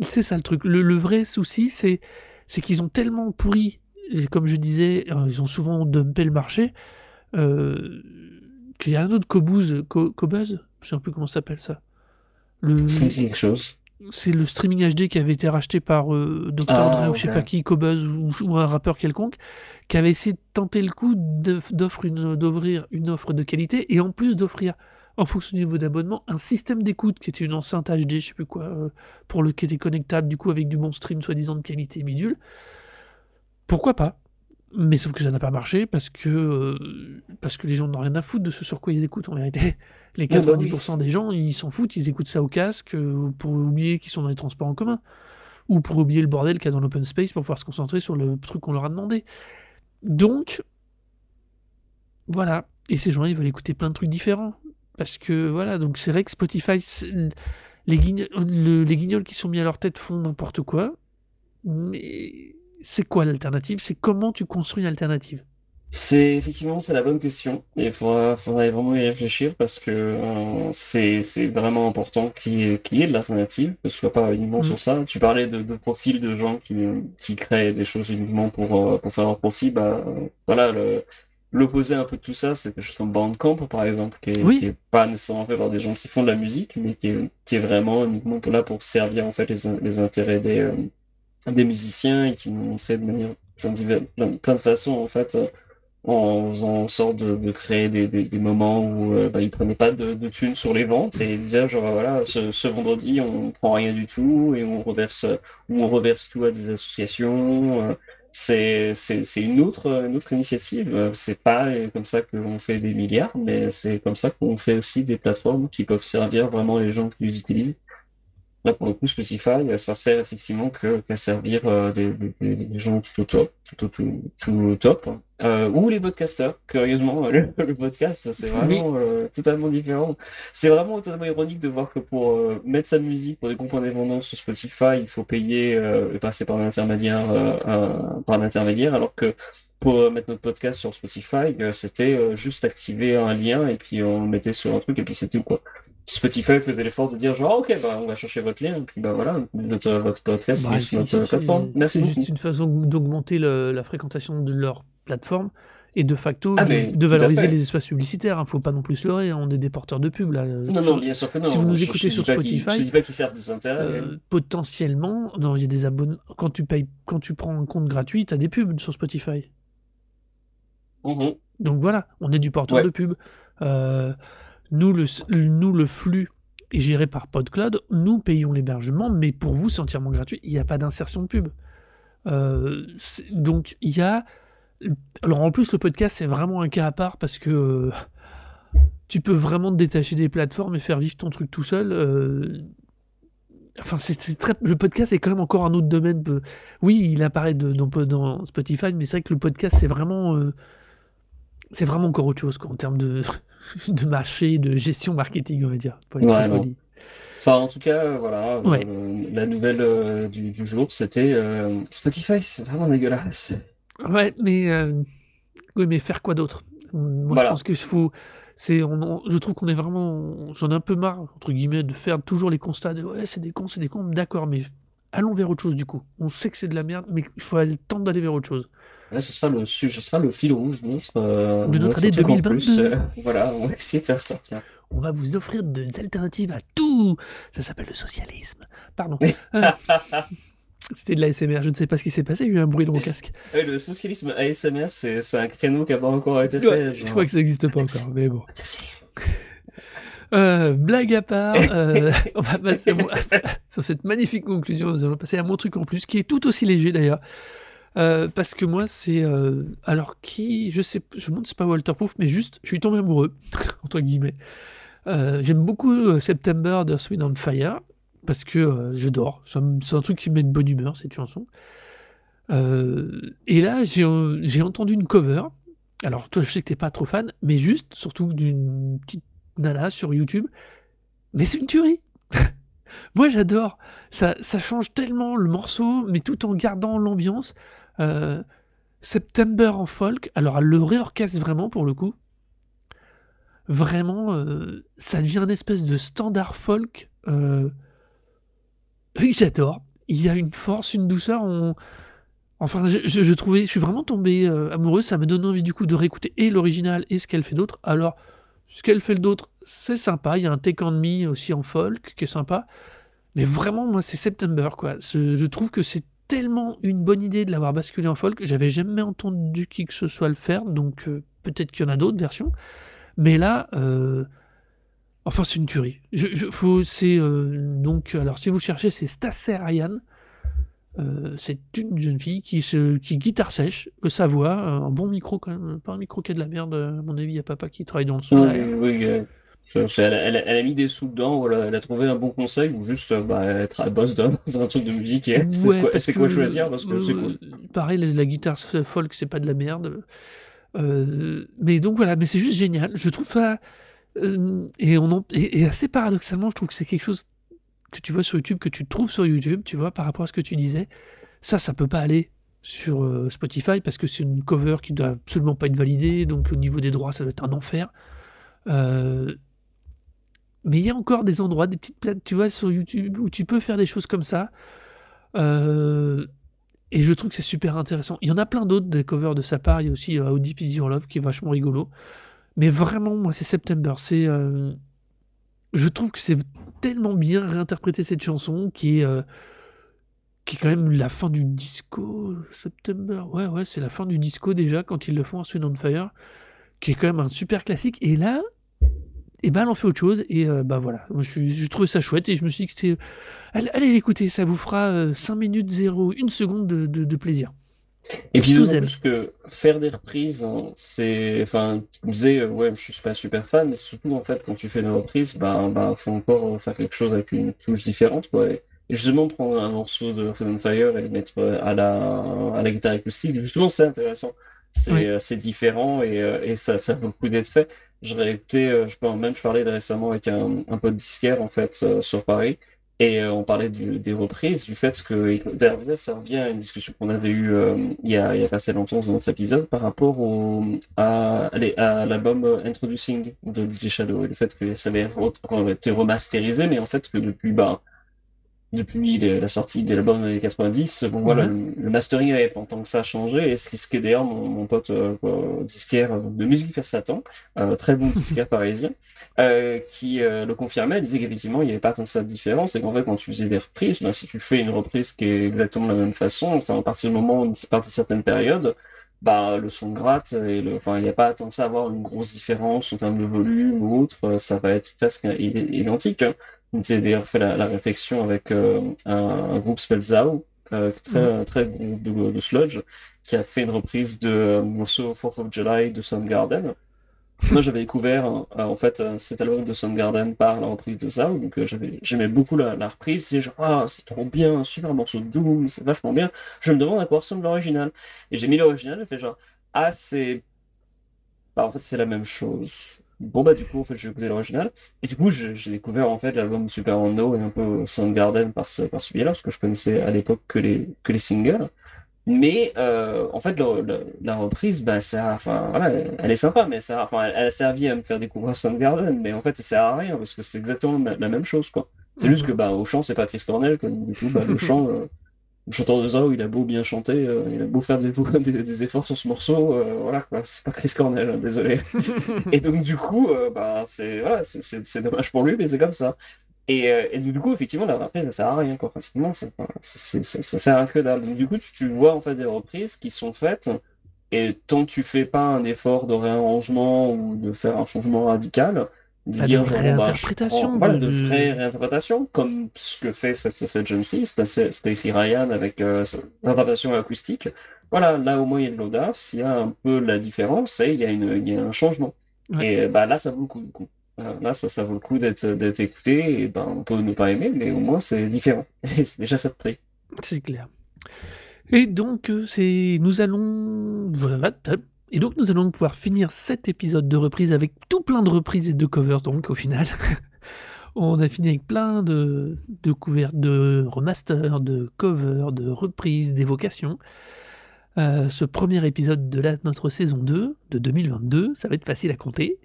c'est ça le truc. Le, le vrai souci, c'est c'est qu'ils ont tellement pourri, et comme je disais, ils ont souvent dumpé le marché, euh, qu'il y a un autre Cobuz, Co Cobuzz, je sais plus comment ça s'appelle ça. Le, c'est quelque chose. C'est le streaming HD qui avait été racheté par euh, Dr. Ah, Dre ou je sais pas qui, Cobuzz ou, un rappeur quelconque, qui avait essayé de tenter le coup d'offrir une, une offre de qualité et en plus d'offrir en fonction du niveau d'abonnement, un système d'écoute qui était une enceinte HD, je sais plus quoi, euh, pour le qui était connectable du coup avec du bon stream soi-disant de qualité bidule. Pourquoi pas? Mais sauf que ça n'a pas marché parce que, euh, parce que les gens n'ont rien à foutre de ce sur quoi ils écoutent en vérité. Les 90% des gens, ils s'en foutent, ils écoutent ça au casque euh, pour oublier qu'ils sont dans les transports en commun. Ou pour oublier le bordel qu'il y a dans l'open space pour pouvoir se concentrer sur le truc qu'on leur a demandé. Donc, voilà. Et ces gens-là, ils veulent écouter plein de trucs différents. Parce que, voilà, donc c'est vrai que Spotify, les, les guignols qui sont mis à leur tête font n'importe quoi. Mais c'est quoi l'alternative? C'est comment tu construis une alternative? C'est effectivement c'est la bonne question. Et il faudrait vraiment y réfléchir parce que euh, c'est vraiment important qu'il y, ait de l'alternative, que ce soit pas uniquement mm. sur ça. Tu parlais de, profils de gens qui, qui créent des choses uniquement pour, euh, pour faire leur profit. Bah, voilà, l'opposé un peu de tout ça, c'est quelque chose comme Bandcamp, par exemple, qui est, pas nécessairement fait par des gens qui font de la musique, mais qui est, qui est vraiment uniquement là pour servir en fait les, les intérêts des, euh, des musiciens et qui nous montraient de manière plein, plein de façons en fait euh, en faisant en sorte de, créer des, des, moments où euh, bah, ils prenaient pas de, de thunes sur les ventes et ils disaient genre voilà ce, ce, vendredi on prend rien du tout et on reverse ou on reverse tout à des associations euh, c'est une autre une autre initiative. C'est pas comme ça qu'on fait des milliards mais c'est comme ça qu'on fait aussi des plateformes qui peuvent servir vraiment les gens qui les utilisent Là, pour le coup, Spotify, ça sert effectivement qu'à servir euh, des, des, des, gens tout au top, tout, tout, tout top. Euh, ou les podcasters. Curieusement, le, podcast, c'est vraiment euh, totalement différent. C'est vraiment totalement ironique de voir que pour euh, mettre sa musique pour des groupes indépendants sur Spotify, il faut payer et passer par un intermédiaire, par un intermédiaire, alors que pour mettre notre podcast sur Spotify, c'était juste activer un lien et puis on le mettait sur un truc et puis c'était tout quoi. Spotify faisait l'effort de dire genre ok bah on va chercher votre lien et puis bah voilà notre, votre podcast bah, sur notre plateforme. Merci C'est juste une façon d'augmenter la fréquentation de leur plateforme et de facto ah, de, valoriser les espaces publicitaires. Il hein. ne faut pas non plus se leurrer, on est des porteurs de pub là. Non, non, bien sûr que non. Si vous nous écoutez sur Spotify, je dis pas qu'ils servent des intérêts. Euh, potentiellement, non, il y a des abonnements. Quand tu payes, quand tu prends un compte gratuit, tu as des pubs sur Spotify. Mhm. Donc voilà, on est du porteur de pub. Euh, nous, le, nous, le flux est géré par PodCloud. Nous payons l'hébergement, mais pour vous, c'est entièrement gratuit. Il n'y a pas d'insertion de pub. Euh, donc il y a alors en plus, le podcast, c'est vraiment un cas à part parce que euh, tu peux vraiment te détacher des plateformes et faire vivre ton truc tout seul. Euh, enfin, c'est très... le podcast, c'est quand même encore un autre domaine. Oui, il apparaît de, dans, dans, Spotify, mais c'est vrai que le podcast, c'est vraiment. Euh, c'est vraiment encore autre chose en termes de, de marché, de gestion marketing, on va dire. Enfin, en tout cas, voilà, la nouvelle du, du, jour, c'était Spotify, c'est vraiment dégueulasse. Ouais, mais, euh, oui, mais faire quoi d'autre? Moi, je pense qu'il faut. C'est, on, je trouve qu'on est vraiment. J'en ai un peu marre, entre guillemets, de faire toujours les constats de ouais, c'est des cons, c'est des cons, d'accord, mais allons vers autre chose du coup. On sait que c'est de la merde, mais il faut aller le temps d'aller vers autre chose. Là, ce sera le, ce sera le fil rouge de notre, euh, de notre année 2022. voilà, on va essayer de faire ça. On va vous offrir des alternatives à tout. Ça s'appelle le socialisme. Pardon. C'était de l'ASMR, je ne sais pas ce qui s'est passé, il y a eu un bruit dans mon casque. le socialisme ASMR, c'est un créneau qui n'a pas encore été fait. Je crois que ça n'existe pas encore, mais bon. Euh, blague à part, euh, on va passer sur cette magnifique conclusion, nous allons passer à mon truc en plus, qui est tout aussi léger d'ailleurs. Euh, parce que moi, c'est. alors, qui. Je sais. Je si c'est pas Walterproof, mais juste, je suis tombé amoureux, entre guillemets. J'aime beaucoup September de Wind on Fire parce que euh, je dors. C'est un, truc qui me met de bonne humeur, cette chanson. Euh, et là, j'ai entendu une cover. Alors, toi, je sais que t'es pas trop fan, mais juste, surtout d'une petite nana sur YouTube. Mais c'est une tuerie Moi, j'adore. Ça, change tellement le morceau, mais tout en gardant l'ambiance. Euh, September en folk. Alors, elle le réorchestre vraiment, pour le coup. Vraiment, ça devient une espèce de standard folk. Oui, j'adore. Il y a une force, une douceur. Enfin, je, trouvais, je suis vraiment tombé euh, amoureux. Ça me donne envie du coup de réécouter et l'original et ce qu'elle fait d'autre. Alors, ce qu'elle fait d'autre, c'est sympa. Il y a un Take On Me aussi en folk qui est sympa. Mais vraiment, moi, c'est September, quoi. Je trouve que c'est tellement une bonne idée de l'avoir basculé en folk. J'avais jamais entendu qui que ce soit le faire, donc euh, peut-être qu'il y en a d'autres versions. Mais là, euh, enfin, c'est une tuerie. Je, faut, c'est euh, donc, alors si vous cherchez, c'est Stasser Ryan. c'est une jeune fille qui, se, qui guitare sèche, sa voix, un bon micro quand même, pas un micro qui a de la merde, à mon avis, il y a papa qui travaille dans le son. oui, elle, a mis des sous dedans, elle a trouvé un bon conseil, ou juste euh, bah, être à boss dans, un truc de musique et c'est quoi, choisir parce que c'est cool. Pareil, la, guitare folk, c'est pas de la merde. Euh, mais donc voilà, mais c'est juste génial. Je trouve ça. Euh, et, assez paradoxalement, je trouve que c'est quelque chose que tu vois sur YouTube, que tu trouves sur YouTube, tu vois, par rapport à ce que tu disais. Ça, ça peut pas aller sur Spotify parce que c'est une cover qui doit absolument pas être validée, donc au niveau des droits, ça doit être un enfer. Euh, mais il y a encore des endroits, des petites plates, tu vois, sur YouTube où tu peux faire des choses comme ça. Euh, et je trouve que c'est super intéressant. Il y en a plein d'autres, des covers de sa part. Il y a aussi euh, Deep Is Your Love qui est vachement rigolo. Mais vraiment, moi, c'est September. C'est, euh, je trouve que c'est tellement bien réinterpréter cette chanson qui est, euh, qui est quand même la fin du disco. September, ouais, ouais, c'est la fin du disco déjà quand ils le font à Swing on Fire, qui est quand même un super classique. Et là, et ben elle en fait autre chose et euh, bah voilà. Je, je trouve ça chouette et je me suis dit que c'était allez, l'écouter ça vous fera 5 euh, minutes 0 une seconde de, de, plaisir. Et puis d'autant plus que faire des reprises hein, c'est enfin tu me disais euh, ouais je suis pas super fan mais surtout en fait quand tu fais des reprises bah bah faut encore faire quelque chose avec une touche différente quoi. Et justement prendre un morceau de Fun Fire et le mettre à la à la guitare acoustique justement c'est intéressant. C'est différent et, et ça, ça vaut le coup d'être fait Euh, je peux même je parlais récemment avec un, un pote disquaire en fait euh, sur Paris et euh, on parlait des reprises, du fait que d'ailleurs ça revient à une discussion qu'on avait eue il, y a, il y a assez longtemps dans notre épisode par rapport à, à l'album Introducing de DJ Shadow et le fait que ça avait été remasterisé mais en fait que depuis bah depuis la sortie de l'album des 90, bon voilà, mhm. le, mastering avait pas tant que ça changé, et ce qui est d'ailleurs mon, mon pote euh, disquaire de musique faire Satan, euh, très bon disquaire parisien, euh, qui euh, le confirmait, disait qu'effectivement il n'y avait pas tant que ça de différence, et qu'en fait quand tu faisais des reprises, ben, si tu fais une reprise qui est exactement de la même façon, enfin à partir du moment où c'est parti de certaines périodes, bah, le son gratte, et le, enfin, il n'y a pas tant que ça à avoir une grosse différence en termes de volume ou autre, ça va être presque identique. J'ai d'ailleurs fait la, réflexion avec euh, un, groupe Spellzao, euh, très, mm. très de, de, sludge, qui a fait une reprise de euh, morceau 4th of July de Soundgarden. Moi, j'avais découvert en fait cet album de Soundgarden par la reprise de ça, donc j'aimais beaucoup la, la reprise. C'est genre, ah, c'est trop bien, un super morceau de Doom, c'est vachement bien. Je me demande à quoi ressemble l'original. Et j'ai mis l'original et fait genre, ah, c'est. Bah, en fait, c'est la même chose. Bon bah du coup en fait j'ai écouté l'original. Et du coup j'ai découvert en fait l'album Super Rondo et un peu Soundgarden par ce par ce biais-là parce que je connaissais à l'époque que les que les singles. Mais euh, en fait la reprise bah ça enfin voilà elle est sympa mais ça enfin elle, a servi à me faire découvrir Soundgarden mais en fait ça sert à rien parce que c'est exactement la, même chose quoi. C'est juste que bah au chant c'est pas Chris Cornell comme du coup bah, le chant euh, le chanteur de Zao, il a beau bien chanter, euh, il a beau faire des, des, efforts sur ce morceau, euh, voilà, c'est pas Chris Cornell, hein, désolé. et donc, du coup, euh, bah, c'est dommage pour lui, mais c'est comme ça. Et, et, du coup, effectivement, la reprise, ça sert à rien, quoi, pratiquement, ça, ça sert à que dalle. Donc, du coup, tu, tu, vois en fait des reprises qui sont faites, et tant que tu fais pas un effort de réarrangement ou de faire un changement radical, de dire, bah, réinterprétation. voilà, de, vraies réinterprétations, comme ce que fait cette, cette jeune fille, Stacy Ryan, avec euh, l'interprétation acoustique. Voilà, là au moins il y a de l'audace, il y a un peu la différence et il y a, une, il y a un changement. Et bah, là, ça vaut le coup. coup. Là, ça, ça vaut le coup d'être écouté. Et ben, on peut ne pas aimer, mais au moins c'est différent. Et c'est déjà ça de prix. C'est clair. Et donc, euh, c'est nous allons. Et donc nous allons pouvoir finir cet épisode de reprise avec tout plein de reprises et de covers donc au final. On a fini avec plein de, de de remasters, de covers, de reprises, d'évocations. Euh, ce premier épisode de notre saison 2 de 2022, ça va être facile à compter.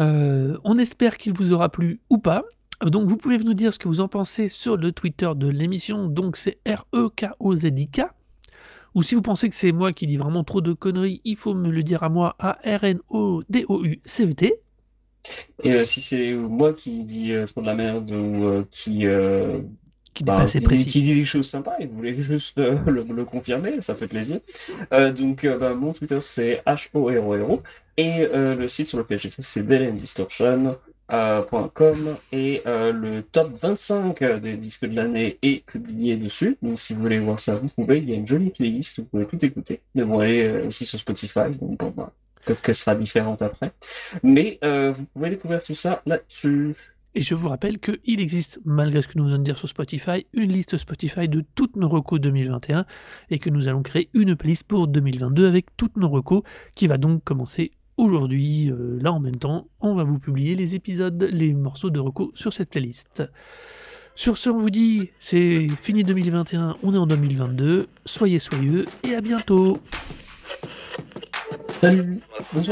Euh, on espère qu'il vous aura plu ou pas. Donc vous pouvez nous dire ce que vous en pensez sur le Twitter de l'émission, donc c'est R-E-K-O-Z-I-K. Ou si vous pensez que c'est moi qui dis vraiment trop de conneries, il faut me le dire à moi à R-N-O-D-O-U-C-E-T. Et si c'est moi qui dis trop de la merde ou qui qui n'est pas assez précis. Qui dit des choses sympas, et vous voulez juste le, confirmer, ça fait plaisir. Euh, donc, euh, bah, mon Twitter, c'est h o r o r -O, et euh, le site sur lequel j'écris, c'est DelenDistortion.com, et le top 25 des disques de l'année est publié dessus. Donc, si vous voulez voir ça, vous pouvez. Il y a une jolie playlist, vous pouvez tout écouter. Bon, allez aussi sur Spotify, donc bon, bah, peut-être sera différente après. Mais vous pouvez découvrir tout ça là-dessus. Et je vous rappelle qu'il existe, malgré ce que nous venons de dire sur Spotify, une liste Spotify de toutes nos recos 2021 et que nous allons créer une playlist pour 2022 avec toutes nos recos qui va donc commencer aujourd'hui. Euh, là en même temps, on va vous publier les épisodes, les morceaux de recos sur cette playlist. Sur ce, on vous dit, c'est fini 2021, on est en 2022. Soyez soyeux et à bientôt. Salut, bonne